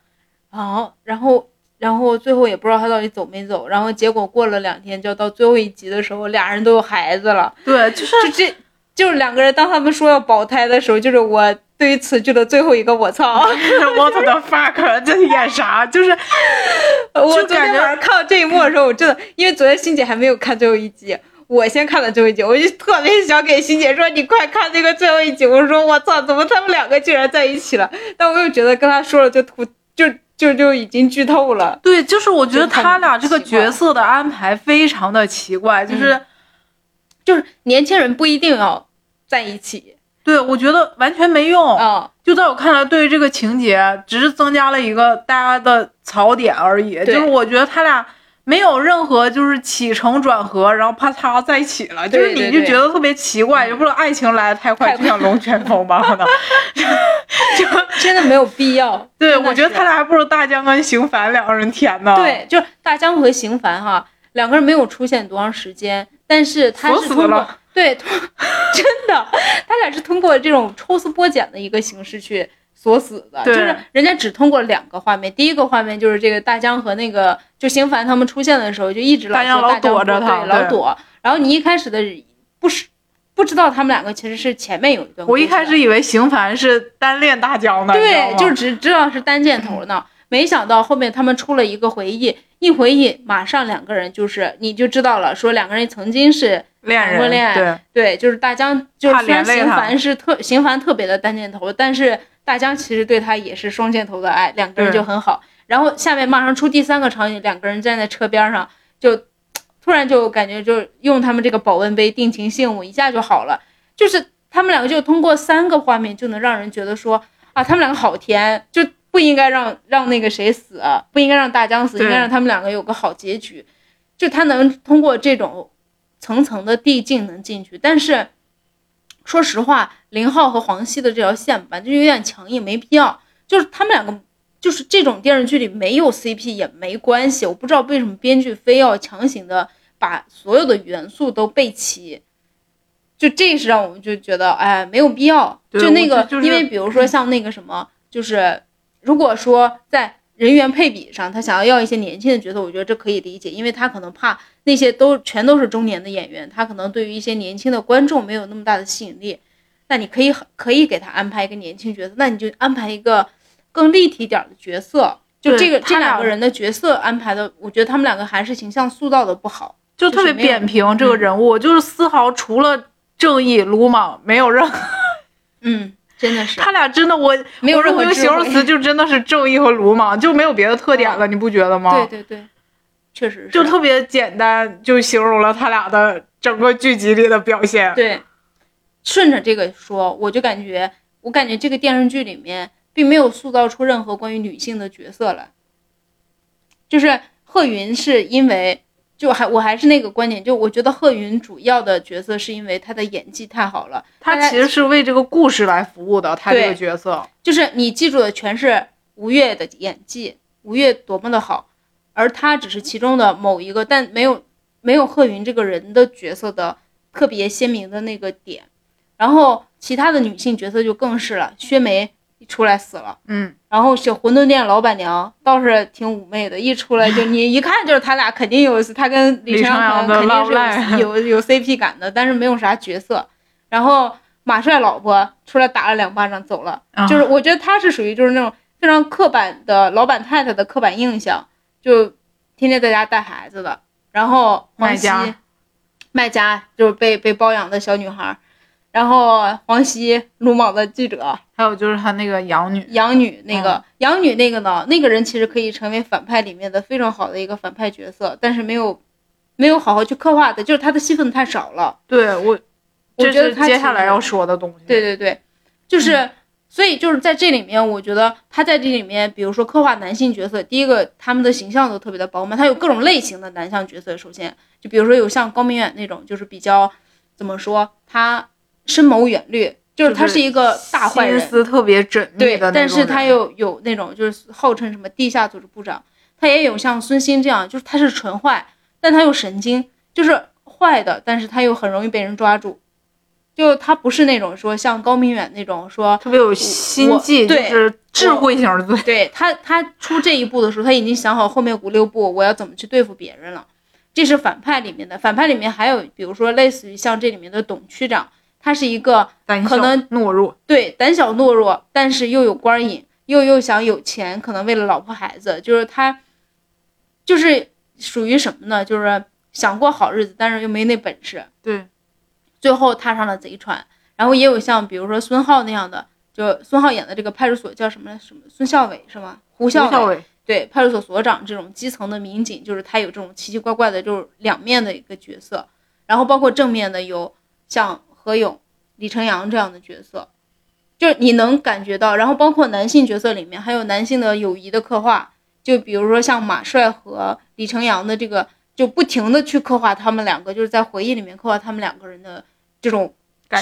啊，然后然后最后也不知道他到底走没走，然后结果过了两天，就到最后一集的时候，俩人都有孩子了，对，就是就这就是两个人，当他们说要保胎的时候，就是我对于此剧的最后一个我操。what the fuck，这是演啥？就是 我昨天就感觉晚上看到这一幕的时候，我真的，因为昨天欣姐还没有看最后一集，我先看了最后一集，我就特别想给欣姐说：“你快看这个最后一集。”我说：“我操，怎么他们两个竟然在一起了？”但我又觉得跟他说了就吐，就就就已经剧透了。对，就是我觉得他俩这个角色的安排非常的奇怪，就是。就是年轻人不一定要在一起对，我觉得完全没用。啊、就在我看来，对于这个情节，只是增加了一个大家的槽点而已。就是我觉得他俩没有任何就是起承转合，然后啪嚓在一起了，就是你就觉得特别奇怪，也不知道爱情来的太快，太就像龙卷风吧，可能。就 真的没有必要。对，我觉得他俩还不如大江跟邢凡两个人甜呢。对，就是大江和邢凡哈两个人没有出现多长时间，但是他是通过了对，通 真的，他俩是通过这种抽丝剥茧的一个形式去锁死的，就是人家只通过两个画面，第一个画面就是这个大江和那个就邢凡他们出现的时候，就一直老躲着对他对老躲，然后你一开始的不是不知道他们两个其实是前面有一段故事的，我一开始以为邢凡是单恋大江的，你知道对，就只知道是单箭头呢，没想到后面他们出了一个回忆，一回忆马上两个人就是你就知道了，说两个人曾经是恋人，过恋爱对。对，就是大江，就是怕虽然邢凡是特邢凡特别的单箭头，但是大江其实对他也是双箭头的爱，两个人就很好。然后下面马上出第三个场景，两个人站在车边上，就突然就感觉就用他们这个保温杯定情信物，一下就好了。就是他们两个就通过三个画面就能让人觉得说啊，他们两个好甜，就不应该让让那个谁死，不应该让大江死，应该让他们两个有个好结局。就他能通过这种层层的递进能进去，但是说实话，林浩和黄西的这条线吧，就有点强硬，没必要。就是他们两个，就是这种电视剧里没有 CP 也没关系，我不知道为什么编剧非要强行的把所有的元素都备齐。就这是让我们就觉得，哎，没有必要。就那个，因为比如说像那个什么，就是如果说在人员配比上，他想要要一些年轻的角色，我觉得这可以理解，因为他可能怕那些都全都是中年的演员，他可能对于一些年轻的观众没有那么大的吸引力。那你可以可以给他安排一个年轻角色，那你就安排一个更立体点的角色。就这个这两个人的角色安排的，我觉得他们两个还是形象塑造的不好。就特别扁平这个嗯人物，就是丝毫除了正义鲁莽没有任何。嗯，真的是他俩真的我没有任何形容词就真的是正义和鲁莽，就没有别的特点了，你不觉得吗？对对对，确实是就特别简单，就形容了他俩的整个剧集里的表现。对。顺着这个说，我就感觉，我感觉这个电视剧里面并没有塑造出任何关于女性的角色来。就是贺云是因为，就还我还是那个观点，就我觉得贺云主要的角色是因为她的演技太好了，他其实是为这个故事来服务的，他这个角色。就是你记住的全是吴越的演技，吴越多么的好，而他只是其中的某一个，但没有没有贺云这个人的角色的特别鲜明的那个点。然后其他的女性角色就更是了，薛梅一出来死了，嗯，然后小馄饨店老板娘倒是挺妩媚的，一出来就你 一看就是他俩肯定有，他跟李李承承阳肯定是有有有 CP 感的，但是没有啥角色。然后马帅老婆出来打了两巴掌走了，啊。就是我觉得他是属于就是那种非常刻板的老板太太的刻板印象，就天天在家带孩子的。然后黄西卖家。卖家就是被被包养的小女孩，然后黄西鲁莽的记者，还有就是他那个养女，养女那嗯个、养女那个呢，那个人其实可以成为反派里面的非常好的一个反派角色，但是没有没有好好去刻画的，就是他的戏份太少了。对我，我觉得他接下来要说的东西。对对对，就是、所以就是在这里面，我觉得他在这里面，比如说刻画男性角色，第一个他们的形象都特别的饱满，他有各种类型的男性角色。首先，就比如说有像高明远那种，就是比较怎么说，他深谋远虑，就是他是是一个大坏人心，思特别缜密对，的但是他又有那种就是号称什么地下组织部长，他也有像孙兴这样，就是他是纯坏，但他又神经，就是坏的，但是他又很容易被人抓住。就他不是那种说像高明远那种说，特别有心计，就对是智慧型的罪。对他他出这一步的时候，他已经想好后面五六步我要怎么去对付别人了。这是反派里面的，反派里面还有比如说类似于像这里面的董区长，他是一个胆小可能懦弱，对，胆小懦弱，但是又有官瘾，又又想有钱，可能为了老婆孩子，就是他，就是属于什么呢？就是想过好日子，但是又没那本事，对，最后踏上了贼船。然后也有像比如说孙浩那样的，就孙浩演的这个派出所叫什么什么孙孝伟是吗？胡孝伟，孝伟，对，派出所所长这种基层的民警，就是他有这种奇奇怪怪的，就是两面的一个角色。然后包括正面的有像何勇、李成阳这样的角色，就是你能感觉到。然后包括男性角色里面还有男性的友谊的刻画，就比如说像马帅和李成阳的这个，就不停的去刻画他们两个，就是在回忆里面刻画他们两个人的这种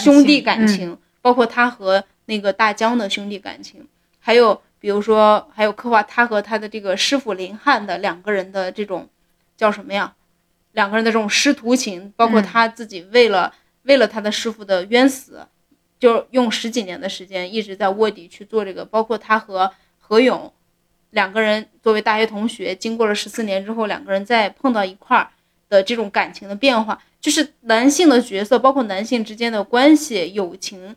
兄弟感情，包括他和那个大江的兄弟感情，还有比如说还有刻画他和他的这个师傅林汉的两个人的这种叫什么呀？两个人的这种师徒情，包括嗯他自己为了、为了他的师傅的冤死，就用十几年的时间一直在卧底去做这个，包括他和何勇两个人作为大学同学，经过了十四年之后，两个人再碰到一块儿的这种感情的变化，就是男性的角色，包括男性之间的关系、友情，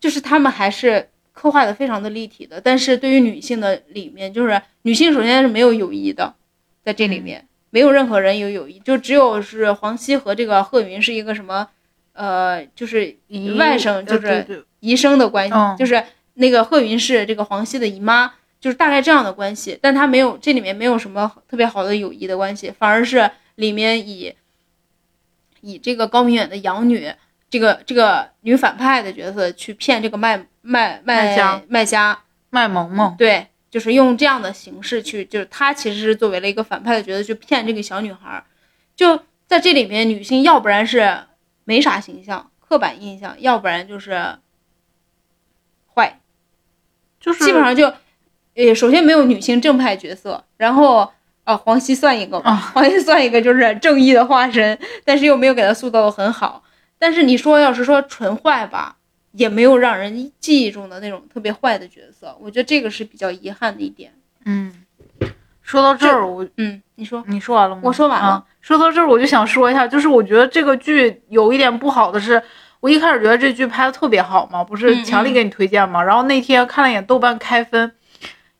就是他们还是刻画的非常的立体的。但是对于女性的里面，就是女性首先是没有友谊的，在这里面、没有任何人有友谊，就只有是黄西和这个贺云是一个什么，呃，就是姨外甥，呃就是姨甥的关系，嗯。就是那个贺云是这个黄西的姨妈，就是大概这样的关系，但他没有这里面没有什么特别好的友谊的关系，反而是里面以以这个高明远的养女这个这个女反派的角色去骗这个卖卖卖卖家卖家，卖萌萌，对，就是用这样的形式去，就是她其实是作为了一个反派的角色去骗这个小女孩，就在这里面，女性要不然是没啥形象、刻板印象，要不然就是坏，就是基本上就，呃，首先没有女性正派角色，然后啊，黄西算一个吧，啊黄西算一个就是正义的化身，但是又没有给他塑造的很好。但是你说要是说纯坏吧，也没有让人记忆中的那种特别坏的角色，我觉得这个是比较遗憾的一点。嗯，说到这儿，我嗯，你说，你说完了吗？我说完了啊说到这儿，我就想说一下，就是我觉得这个剧有一点不好的是，我一开始觉得这剧拍的特别好嘛，不是嗯强力给你推荐嘛。然后那天看了一眼豆瓣开分，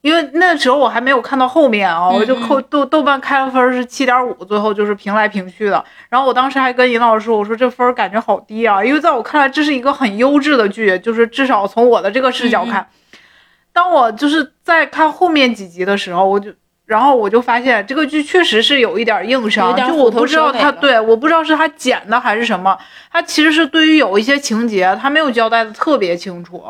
因为那时候我还没有看到后面啊，嗯我就扣豆豆瓣开了分是七点五，最后就是评来评去的。然后我当时还跟尹老师说，我说这分儿感觉好低啊，因为在我看来这是一个很优质的剧，就是至少从我的这个视角看。当我就是在看后面几集的时候，我就，然后我就发现这个剧确实是有一点硬伤，就我不知道他对，我不知道是他剪的还是什么，他其实是对于有一些情节他没有交代的特别清楚，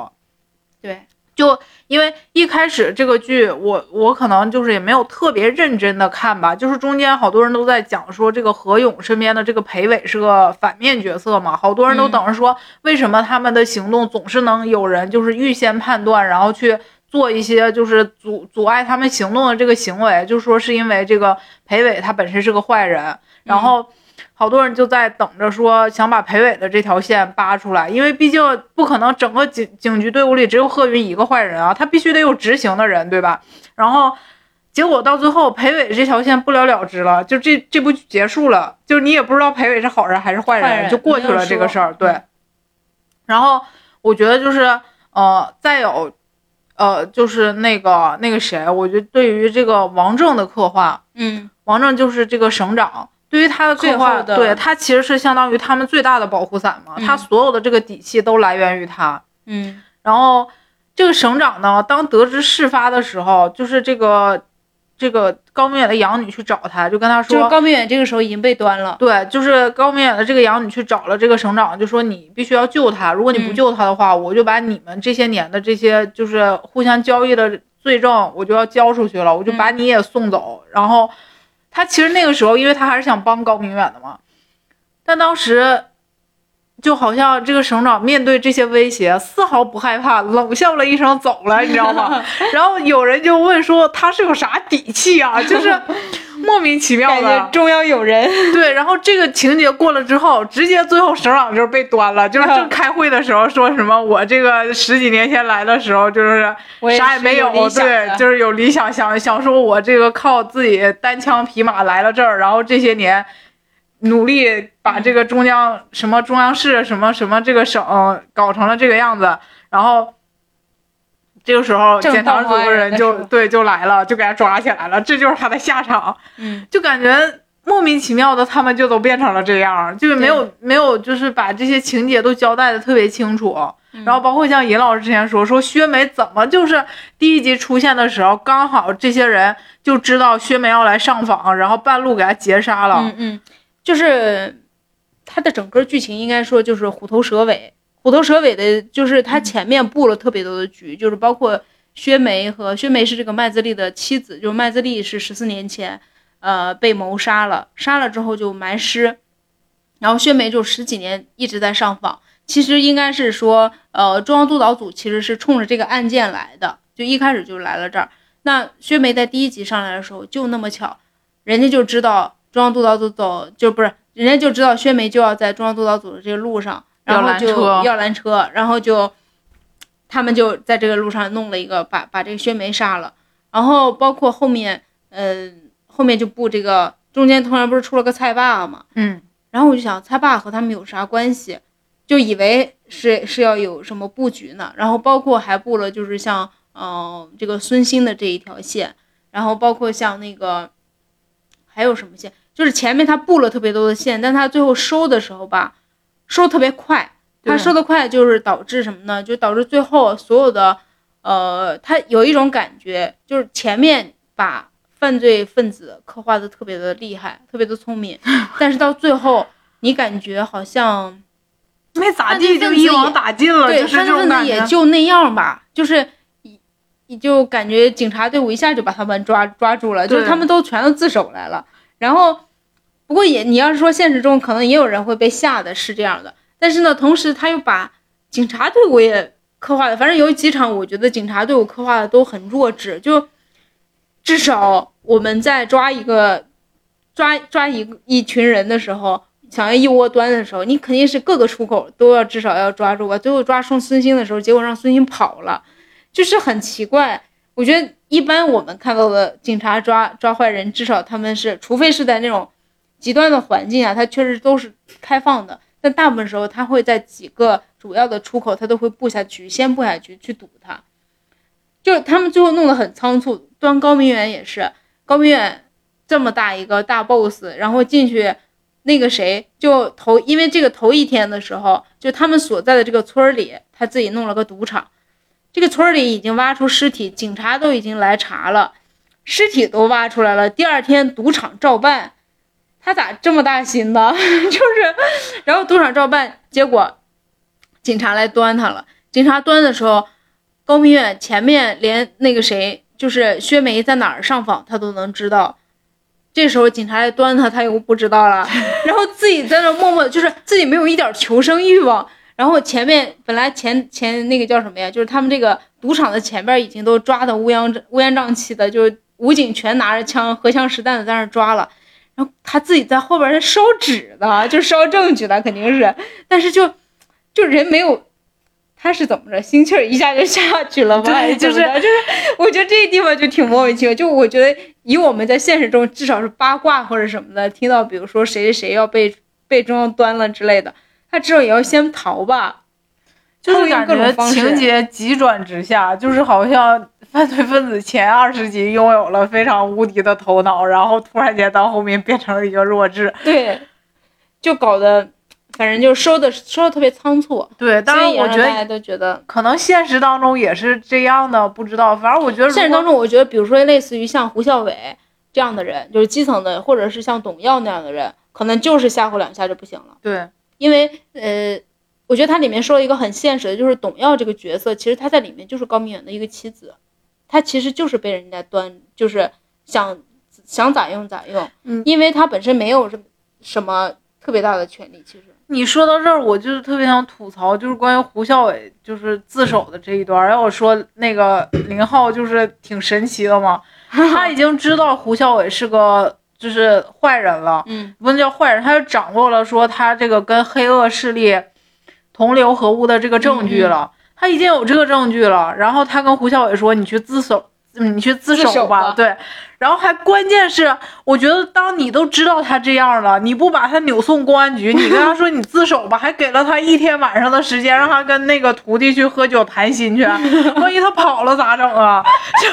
对，就因为一开始这个剧，我我可能就是也没有特别认真的看吧，就是中间好多人都在讲说这个何勇身边的这个裴伟是个反面角色嘛，好多人都等着说为什么他们的行动总是能有人就是预先判断，然后去做一些就是阻阻碍他们行动的这个行为，就说是因为这个裴伟他本身是个坏人，然后。好多人就在等着说，想把裴伟的这条线扒出来，因为毕竟不可能整个警警局队伍里只有贺云一个坏人啊，他必须得有执行的人，对吧？然后结果到最后，裴伟这条线不了了之了，就这这部剧结束了，就你也不知道裴伟是好人还是坏人，就过去了这个事儿。对。然后我觉得就是呃，再有呃，就是那个那个谁，我觉得对于这个王正的刻画，嗯，王正就是这个省长。对于他的刻画，对他其实是相当于他们最大的保护伞嘛。他所有的这个底气都来源于他。嗯，然后这个省长呢，当得知事发的时候，就是这个这个高明远的养女去找他，就跟他说，就是高明远这个时候已经被端了。对，就是高明远的这个养女去找了这个省长，就说你必须要救他，如果你不救他的话，我就把你们这些年的这些就是互相交易的罪证，我就要交出去了，我就把你也送走，然后。他其实那个时候，因为他还是想帮高明远的嘛，但当时就好像这个省长面对这些威胁丝毫不害怕，冷笑了一声走了，你知道吗？然后有人就问说他是有啥底气啊？就是。莫名其妙的，中央有人。对，然后这个情节过了之后，直接最后省长就是被端了，就是正开会的时候说什么，我这个十几年前来的时候就是啥也没有，对，就是有理想，想想说我这个靠自己单枪匹马来了这儿，然后这些年努力把这个中央什么中央市什么什么这个省搞成了这个样子，然后。这个时候，检察组的人就对就来了，就给他抓起来了。这就是他的下场。嗯，就感觉莫名其妙的，他们就都变成了这样，就是没有没有，就是把这些情节都交代的特别清楚。然后包括像尹老师之前说，说薛梅怎么就是第一集出现的时候，刚好这些人就知道薛梅要来上访，然后半路给他截杀了。嗯嗯，就是它的整个剧情应该说就是虎头蛇尾。虎头蛇尾的，就是它前面布了特别多的局，就是包括薛梅和薛梅是这个麦自立的妻子，就是麦自立是十四年前，呃，被谋杀了，杀了之后就埋尸，然后薛梅就十几年一直在上访。其实应该是说，呃，中央督导组其实是冲着这个案件来的，就一开始就来了这儿。那薛梅在第一集上来的时候，就那么巧，人家就知道中央督导组走，就不是人家就知道薛梅就要在中央督导组的这个路上。然后就要拦车，然后就，他们就在这个路上弄了一个，把把这个薛梅杀了。然后包括后面，嗯，后面就布这个，中间突然不是出了个蔡爸嘛，嗯，然后我就想蔡爸和他们有啥关系，就以为是是要有什么布局呢。然后包括还布了，就是像嗯这个孙兴的这一条线，然后包括像那个还有什么线，就是前面他布了特别多的线，但他最后收的时候吧。收特别快，他收的快就是导致什么呢？就导致最后所有的，呃，他有一种感觉，就是前面把犯罪分子刻画的特别的厉害，特别的聪明，但是到最后你感觉好像没咋地，就一网打尽了，对，犯罪分子也就那样吧，就是你就感觉警察队伍一下就把他们抓抓住了，就是他们都全都自首来了，然后。不过也，你要是说现实中可能也有人会被吓的，是这样的。但是呢，同时他又把警察队伍也刻画的，反正有几场，我觉得警察队伍刻画的都很弱智。就至少我们在抓一个抓抓一一群人的时候，想要一窝端的时候，你肯定是各个出口都要至少要抓住吧。最后抓送孙兴的时候，结果让孙兴跑了，就是很奇怪。我觉得一般我们看到的警察抓抓坏人，至少他们是，除非是在那种。极端的环境啊，它确实都是开放的，但大部分时候它会在几个主要的出口，它都会布下去，先布下去去堵它。就他们最后弄得很仓促，端高明远也是，高明远这么大一个大 boss，然后进去，那个谁就头，因为这个头一天的时候，就他们所在的这个村里，他自己弄了个赌场，这个村里已经挖出尸体，警察都已经来查了，尸体都挖出来了，第二天赌场照办。他咋这么大心呢？就是，然后赌场照办，结果警察来端他了。警察端的时候，高明远前面连那个谁，就是薛梅在哪儿上访，他都能知道。这时候警察来端他，他又不知道了，然后自己在那默默，就是自己没有一点求生欲望。然后前面本来前前那个叫什么呀？就是他们这个赌场的前边已经都抓的乌泱乌烟瘴气的，就是武警全拿着枪，荷枪实弹的在那抓了。然后他自己在后边是烧纸的，就烧证据的，肯定是。但是就就人没有，他是怎么着？心气儿一下就下去了吧？对，就是就是，我觉得这地方就挺莫名其妙。就我觉得以我们在现实中至少是八卦或者什么的，听到比如说谁谁谁要被被中央端了之类的，他至少也要先逃吧。就是感觉情节急转直下，就是好像 犯罪分子前二十集拥有了非常无敌的头脑，然后突然间到后面变成了一个弱智。对，就搞得反正就收的收的特别仓促。对，当然我觉得大家得都觉得，可能现实当中也是这样的，不知道。反正我觉得现实当中，我觉得比如说类似于像胡孝伟这样的人，就是基层的，或者是像董耀那样的人，可能就是吓唬两下就不行了。对因为呃，我觉得它里面说了一个很现实的，就是董耀这个角色，其实他在里面就是高明远的一个妻子，他其实就是被人家端，就是想想咋用咋用，嗯因为他本身没有什什么特别大的权利，其实。你说到这儿，我就是特别想吐槽，就是关于胡孝伟就是自首的这一段。然后我说那个 林浩就是挺神奇的嘛，他已经知道胡孝伟是个就是坏人了，嗯不能叫坏人，他就掌握了说他这个跟黑恶势力同流合污的这个证据了，他已经有这个证据了。然后他跟胡小伟说：“你去自首，嗯你去自自首吧。吧对，然后还关键是，我觉得当你都知道他这样了，你不把他扭送公安局，你跟他说你自首吧，还给了他一天晚上的时间，让他跟那个徒弟去喝酒谈心去，万一他跑了咋整啊？就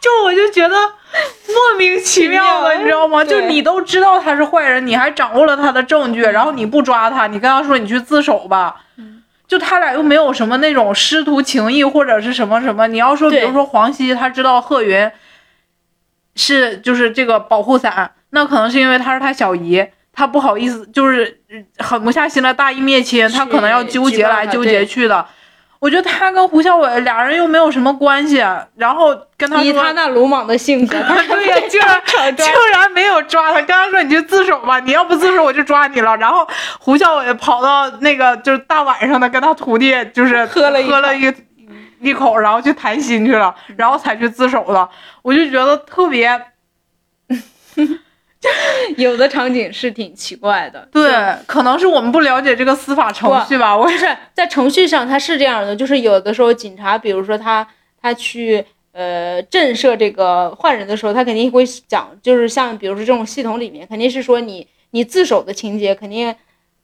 就我就觉得莫名其妙的，你知道吗？就你都知道他是坏人，你还掌握了他的证据，然后你不抓他，你跟他说你去自首吧。就他俩又没有什么那种师徒情谊或者是什么什么。你要说，比如说黄西，他知道贺云是就是这个保护伞，那可能是因为他是他小姨，他不好意思，就是狠不下心来大义灭亲，他可能要纠结来纠结去的。我觉得他跟胡小伟俩人又没有什么关系，然后跟他说以他那鲁莽的性格，对呀，竟然竟然没有抓他，跟他说你去自首吧，你要不自首我就抓你了。然后胡小伟跑到那个就是大晚上的跟他徒弟就是喝了一喝了一一口，然后去谈心去了，然后才去自首的。我就觉得特别 有的场景是挺奇怪的。对，可能是我们不了解这个司法程序吧。我就是在程序上它是这样的，就是有的时候警察，比如说他他去呃震慑这个坏人的时候，他肯定会讲，就是像比如说这种系统里面，肯定是说你你自首的情节肯定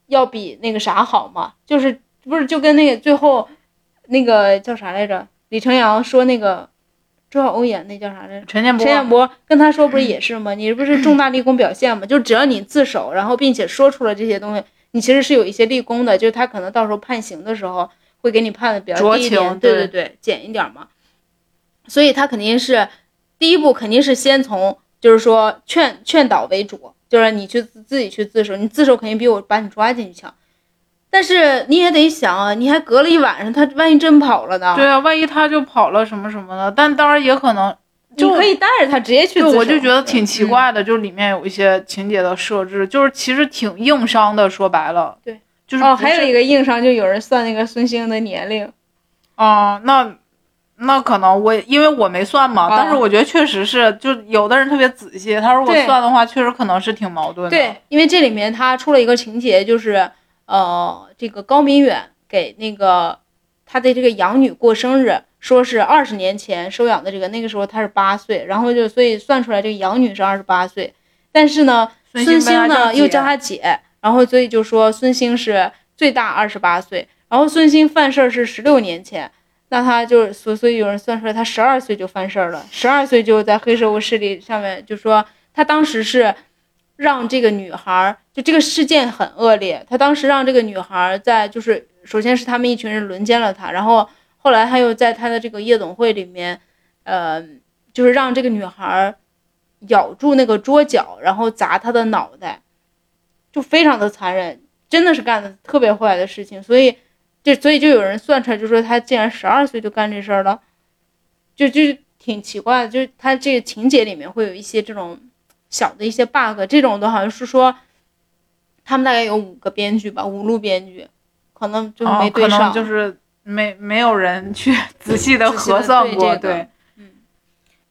要比那个啥好嘛，就是不是就跟那个最后那个叫啥来着？李成阳说那个周晓鸥演那叫啥来着？陈建波陈建波跟他说不是也是吗？你不是重大立功表现吗？就只要你自首，然后并且说出了这些东西，你其实是有一些立功的，就是他可能到时候判刑的时候会给你判的比较低一点，对对对，减一点嘛。所以他肯定是第一步肯定是先从就是说劝劝导为主，就是你去自自己去自首，你自首肯定比我把你抓进去强。但是你也得想啊，你还隔了一晚上，他万一真跑了呢？对啊，万一他就跑了什么什么的，但当然也可能就可以带着他直接去自对，我就觉得挺奇嗯怪的，就是里面有一些情节的设置，就是其实挺硬伤的。说白了，对，哦，就是不是还有一个硬伤，就有人算那个孙兴的年龄。哦、那那可能我因为我没算嘛，啊但是我觉得确实是，就有的人特别仔细，他如果算的话，确实可能是挺矛盾的。对，因为这里面他出了一个情节，就是呃，这个高明远给那个他的这个养女过生日，说是二十年前收养的这个，那个时候他是八岁，然后就所以算出来这个养女是二十八岁，但是呢，孙孙兴呢又叫他姐，然后所以就说孙兴是最大二十八岁，然后孙兴犯事儿是十六年前。那他就是所所以有人算出来，他十二岁就犯事儿了，十二岁就在黑社会势力上面，就说他当时是让这个女孩儿，就这个事件很恶劣，他当时让这个女孩在就是首先是他们一群人轮奸了他，然后后来他又在他的这个夜总会里面，呃，就是让这个女孩咬住那个桌角，然后砸她的脑袋，就非常的残忍，真的是干的特别坏的事情，所以就所以就有人算出来，就说他竟然十二岁就干这事儿了，就就挺奇怪的。就是他这个情节里面会有一些这种小的一些 bug，这种的好像是说他们大概有五个编剧吧，五路编剧，可能就没对上，就是没没有人去 仔细的核算过，对，嗯，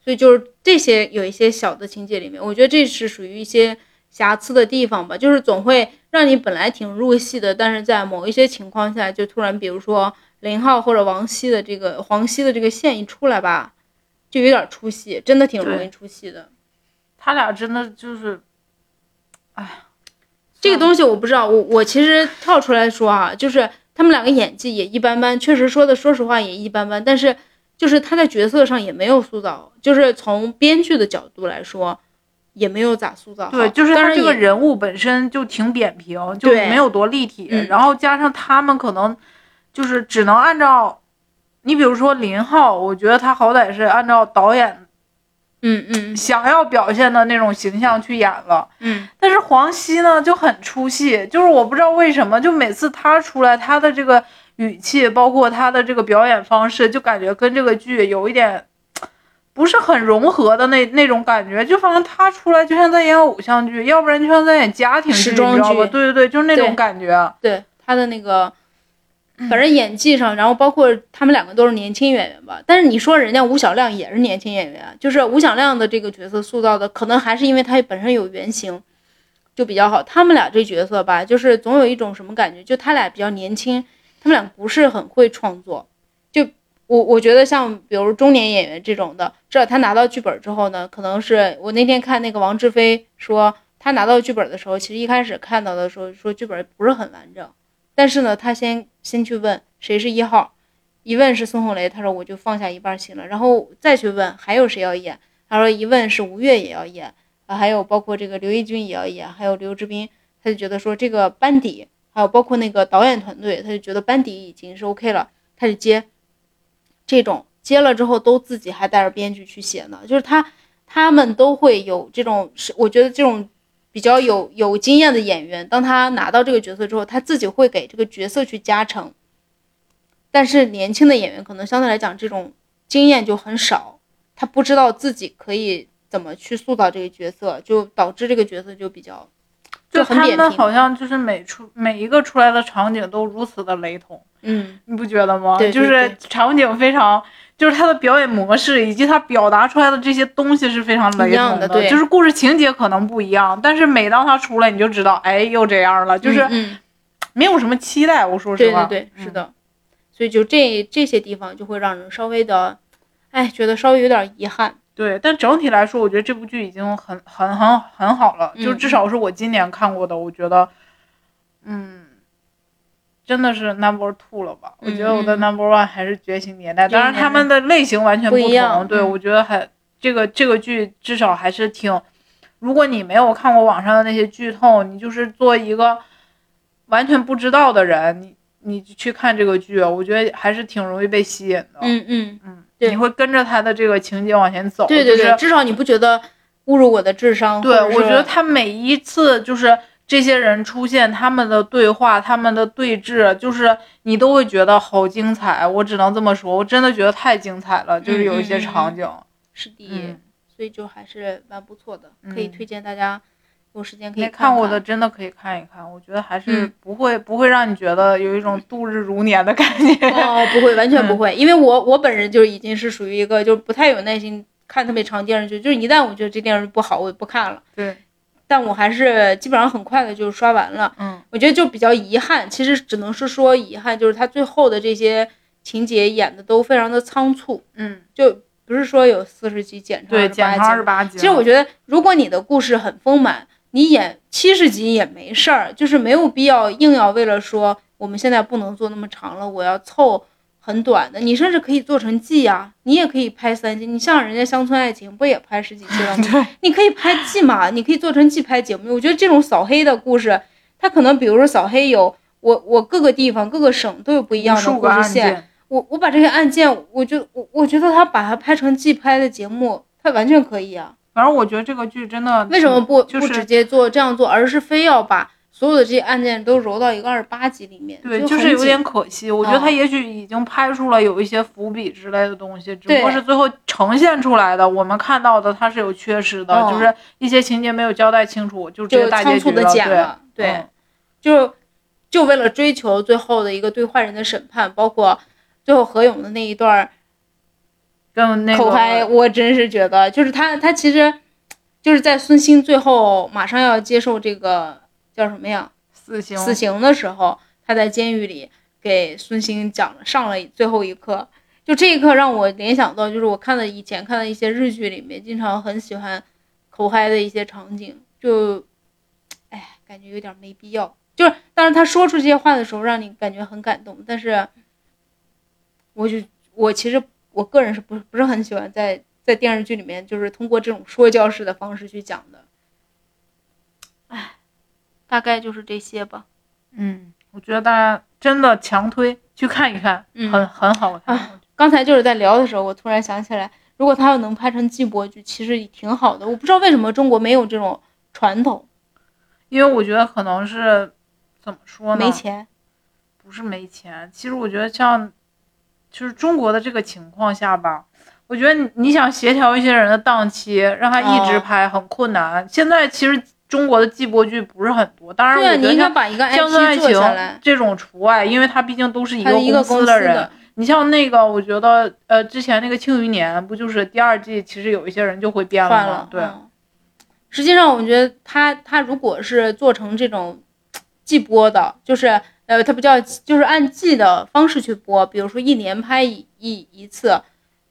所以就是这些有一些小的情节里面，我觉得这是属于一些瑕疵的地方吧，就是总会。让你本来挺入戏的，但是在某一些情况下，就突然，比如说林浩或者王熙的这个黄熙的这个线一出来吧，就有点出戏，真的挺容易出戏的。他俩真的就是，哎，这个东西我不知道，我我其实跳出来说啊，就是他们两个演技也一般般，确实说的，说实话也一般般，但是就是他在角色上也没有塑造，就是从编剧的角度来说。也没有咋塑造，对，就是他这个人物本身就挺扁平，就没有多立体。然后加上他们可能就是只能按照，你比如说林浩，我觉得他好歹是按照导演，嗯嗯，想要表现的那种形象去演了，嗯。但是黄西呢就很出戏，就是我不知道为什么，就每次他出来，他的这个语气，包括他的这个表演方式，就感觉跟这个剧有一点。不是很融合的那那种感觉，就反正他出来就像在演偶像剧，要不然就像在演家庭剧，你知道吧？对对对，就是那种感觉。对他的那个，反正演技上，然后包括他们两个都是年轻演员吧。但是你说人家吴晓亮也是年轻演员，就是吴晓亮的这个角色塑造的，可能还是因为他本身有原型，就比较好。他们俩这角色吧，就是总有一种什么感觉，就他俩比较年轻，他们俩不是很会创作。就我我觉得像比如中年演员这种的，至少他拿到剧本之后呢，可能是我那天看那个王志飞说，他拿到剧本的时候，其实一开始看到的时候说剧本不是很完整，但是呢，他先先去问谁是一号，一问是孙红雷，他说我就放下一半心了，然后再去问还有谁要演，他说一问是吴越也要演，啊，还有包括这个刘奕君也要演，还有刘志斌，他就觉得说这个班底，还有包括那个导演团队，他就觉得班底已经是 OK 了，他就接。这种接了之后都自己还带着编剧去写呢，就是他他们都会有这种是，我觉得这种比较有有经验的演员，当他拿到这个角色之后，他自己会给这个角色去加成。但是年轻的演员可能相对来讲这种经验就很少，他不知道自己可以怎么去塑造这个角色，就导致这个角色就比较。就他们好像就是每出每一个出来的场景都如此的雷同，嗯，你不觉得吗？对，就是场景非常，就是他的表演模式以及他表达出来的这些东西是非常雷同的，对，就是故事情节可能不一样，但是每当他出来，你就知道，哎，又这样了，就是没有什么期待。我说实话，对对对，是的，所以就这这些地方就会让人稍微的，哎，觉得稍微有点遗憾。对，但整体来说，我觉得这部剧已经很很很很好了，就至少是我今年看过的，我觉得，嗯，真的是 number two 了吧？我觉得我的 number one 还是《觉醒年代》，当然他们的类型完全不同。对，我觉得还这个这个剧至少还是挺，如果你没有看过网上的那些剧透，你就是做一个完全不知道的人，你你去看这个剧，我觉得还是挺容易被吸引的。嗯嗯嗯。你会跟着他的这个情节往前走，对对对，至少你不觉得侮辱我的智商。对，我觉得他每一次就是这些人出现，他们的对话，他们的对峙，就是你都会觉得好精彩。我只能这么说，我真的觉得太精彩了，就是有一些场景。是的，所以就还是蛮不错的，可以推荐大家。有时间可以看过的，真的可以看一看。我觉得还是不会不会让你觉得有一种度日如年的感觉。哦，不会，完全 不会，因为我我本人就已经是属于一个就不太有耐心看特别长电视剧，就是一旦我觉得这电视剧不好，我就不看了。对，但我还是基本上很快的就刷完了。嗯，我觉得就比较遗憾，其实只能是说遗憾，就是他最后的这些情节演的都非常的仓促。嗯，就不是说有四十集剪成二十八集。其实我觉得，如果你的故事很丰满。你演七十集也没事儿，就是没有必要硬要为了说我们现在不能做那么长了，我要凑很短的。你甚至可以做成季啊，你也可以拍三季。你像人家乡村爱情不也拍十几季了吗？你可以拍季嘛，你可以做成季拍节目。我觉得这种扫黑的故事，它可能比如说扫黑有我我各个地方各个省都有不一样的故事线。我我把这些案件，我就我我觉得他把它拍成季拍的节目，他完全可以啊。反正我觉得这个剧真的为什么不不直接做这样做，而是非要把所有的这些案件都揉到一个二十八集里面，对，就就是有点可惜。我觉得他嗯也许已经拍出了有一些伏笔之类的东西，只不过是最后呈现出来的，我们看到的它是有缺失的，嗯。就是一些情节没有交代清楚，就直接大结局了，对，嗯。就就为了追求最后的一个对坏人的审判，包括最后何勇的那一段儿跟那口嗨，我真是觉得，就是他他其实就是在孙兴最后马上要接受这个叫什么呀死刑，死刑的时候，他在监狱里给孙兴讲了上了最后一课。就这一课让我联想到，就是我看的以前看的一些日剧里面，经常很喜欢口嗨的一些场景，就，哎，感觉有点没必要。就是，当然他说出这些话的时候，让你感觉很感动，但是，我就我其实我个人是不不是很喜欢在在电视剧里面，就是通过这种说教式的方式去讲的。哎，大概就是这些吧。嗯，我觉得大家真的强推去看一看，嗯很很好看。啊刚才就是在聊的时候，我突然想起来，如果他要能拍成季播剧，其实也挺好的。我不知道为什么中国没有这种传统，因为我觉得可能是怎么说呢？没钱。不是没钱，其实我觉得像，就是中国的这个情况下吧，我觉得你你想协调一些人的档期，让他一直哦拍很困难。现在其实中国的季播剧不是很多，当然对啊，你应该我觉得像把一个《乡村爱情这种除外，因为它毕竟都是一个公司的人。你像那个，我觉得呃，之前那个《庆余年》不就是第二季，其实有一些人就会变换了吗？对，嗯实际上，我觉得他他如果是做成这种季播的，就是呃，它不叫就是按季的方式去播，比如说一年拍一一一次，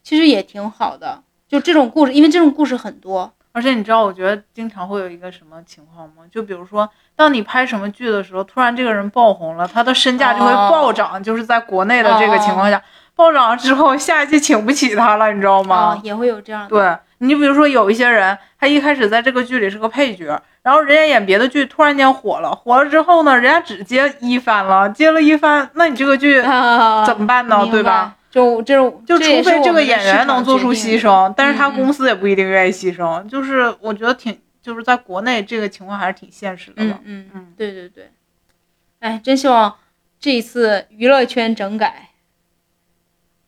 其实也挺好的。就这种故事，因为这种故事很多，而且你知道，我觉得经常会有一个什么情况吗？就比如说，当你拍什么剧的时候，突然这个人爆红了，他的身价就会暴涨，就是在国内的这个情况下，暴涨了之后，下一季请不起他了，你知道吗？啊，也会有这样的。对你比如说有一些人，他一开始在这个剧里是个配角，然后人家演别的剧突然间火了，火了之后呢，人家只接一番了，接了一番，那你这个剧啊，怎么办呢？对吧？？就这种，就除非这个演员能做出牺牲，但是他公司也不一定愿意牺牲。就是我觉得挺，就是在国内这个情况还是挺现实的吧。嗯嗯嗯对对对，哎，真希望这一次娱乐圈整改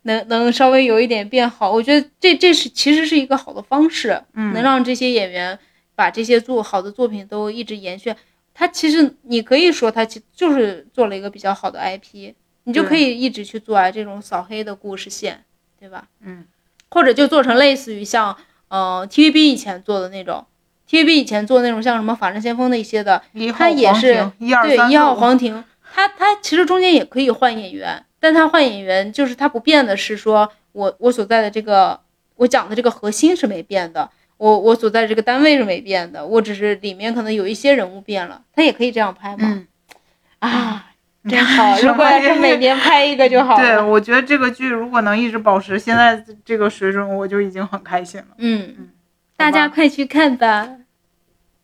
能能稍微有一点变好。我觉得这这是其实是一个好的方式，嗯，能让这些演员把这些做好的作品都一直延续。他其实你可以说他其就是做了一个比较好的 IP，你就可以一直去做啊这种扫黑的故事线，对吧？嗯，或者就做成类似于像呃 TVB 以前做的那种，TVB 以前做那种像什么《法制先锋》的一些的，他也是一对一号黄庭，他他其实中间也可以换演员，但他换演员就是他不变的是说我我所在的这个我讲的这个核心是没变的，我我所在的这个单位是没变的，我只是里面可能有一些人物变了，他也可以这样拍嘛。嗯，啊，真好！如果要是每 年拍一个就好了对，我觉得这个剧如果能一直保持现在这个水准，我就已经很开心了。嗯嗯，大家快去看吧。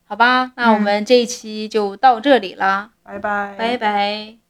好吧，那我嗯们这一期就到这里了，拜拜，拜拜。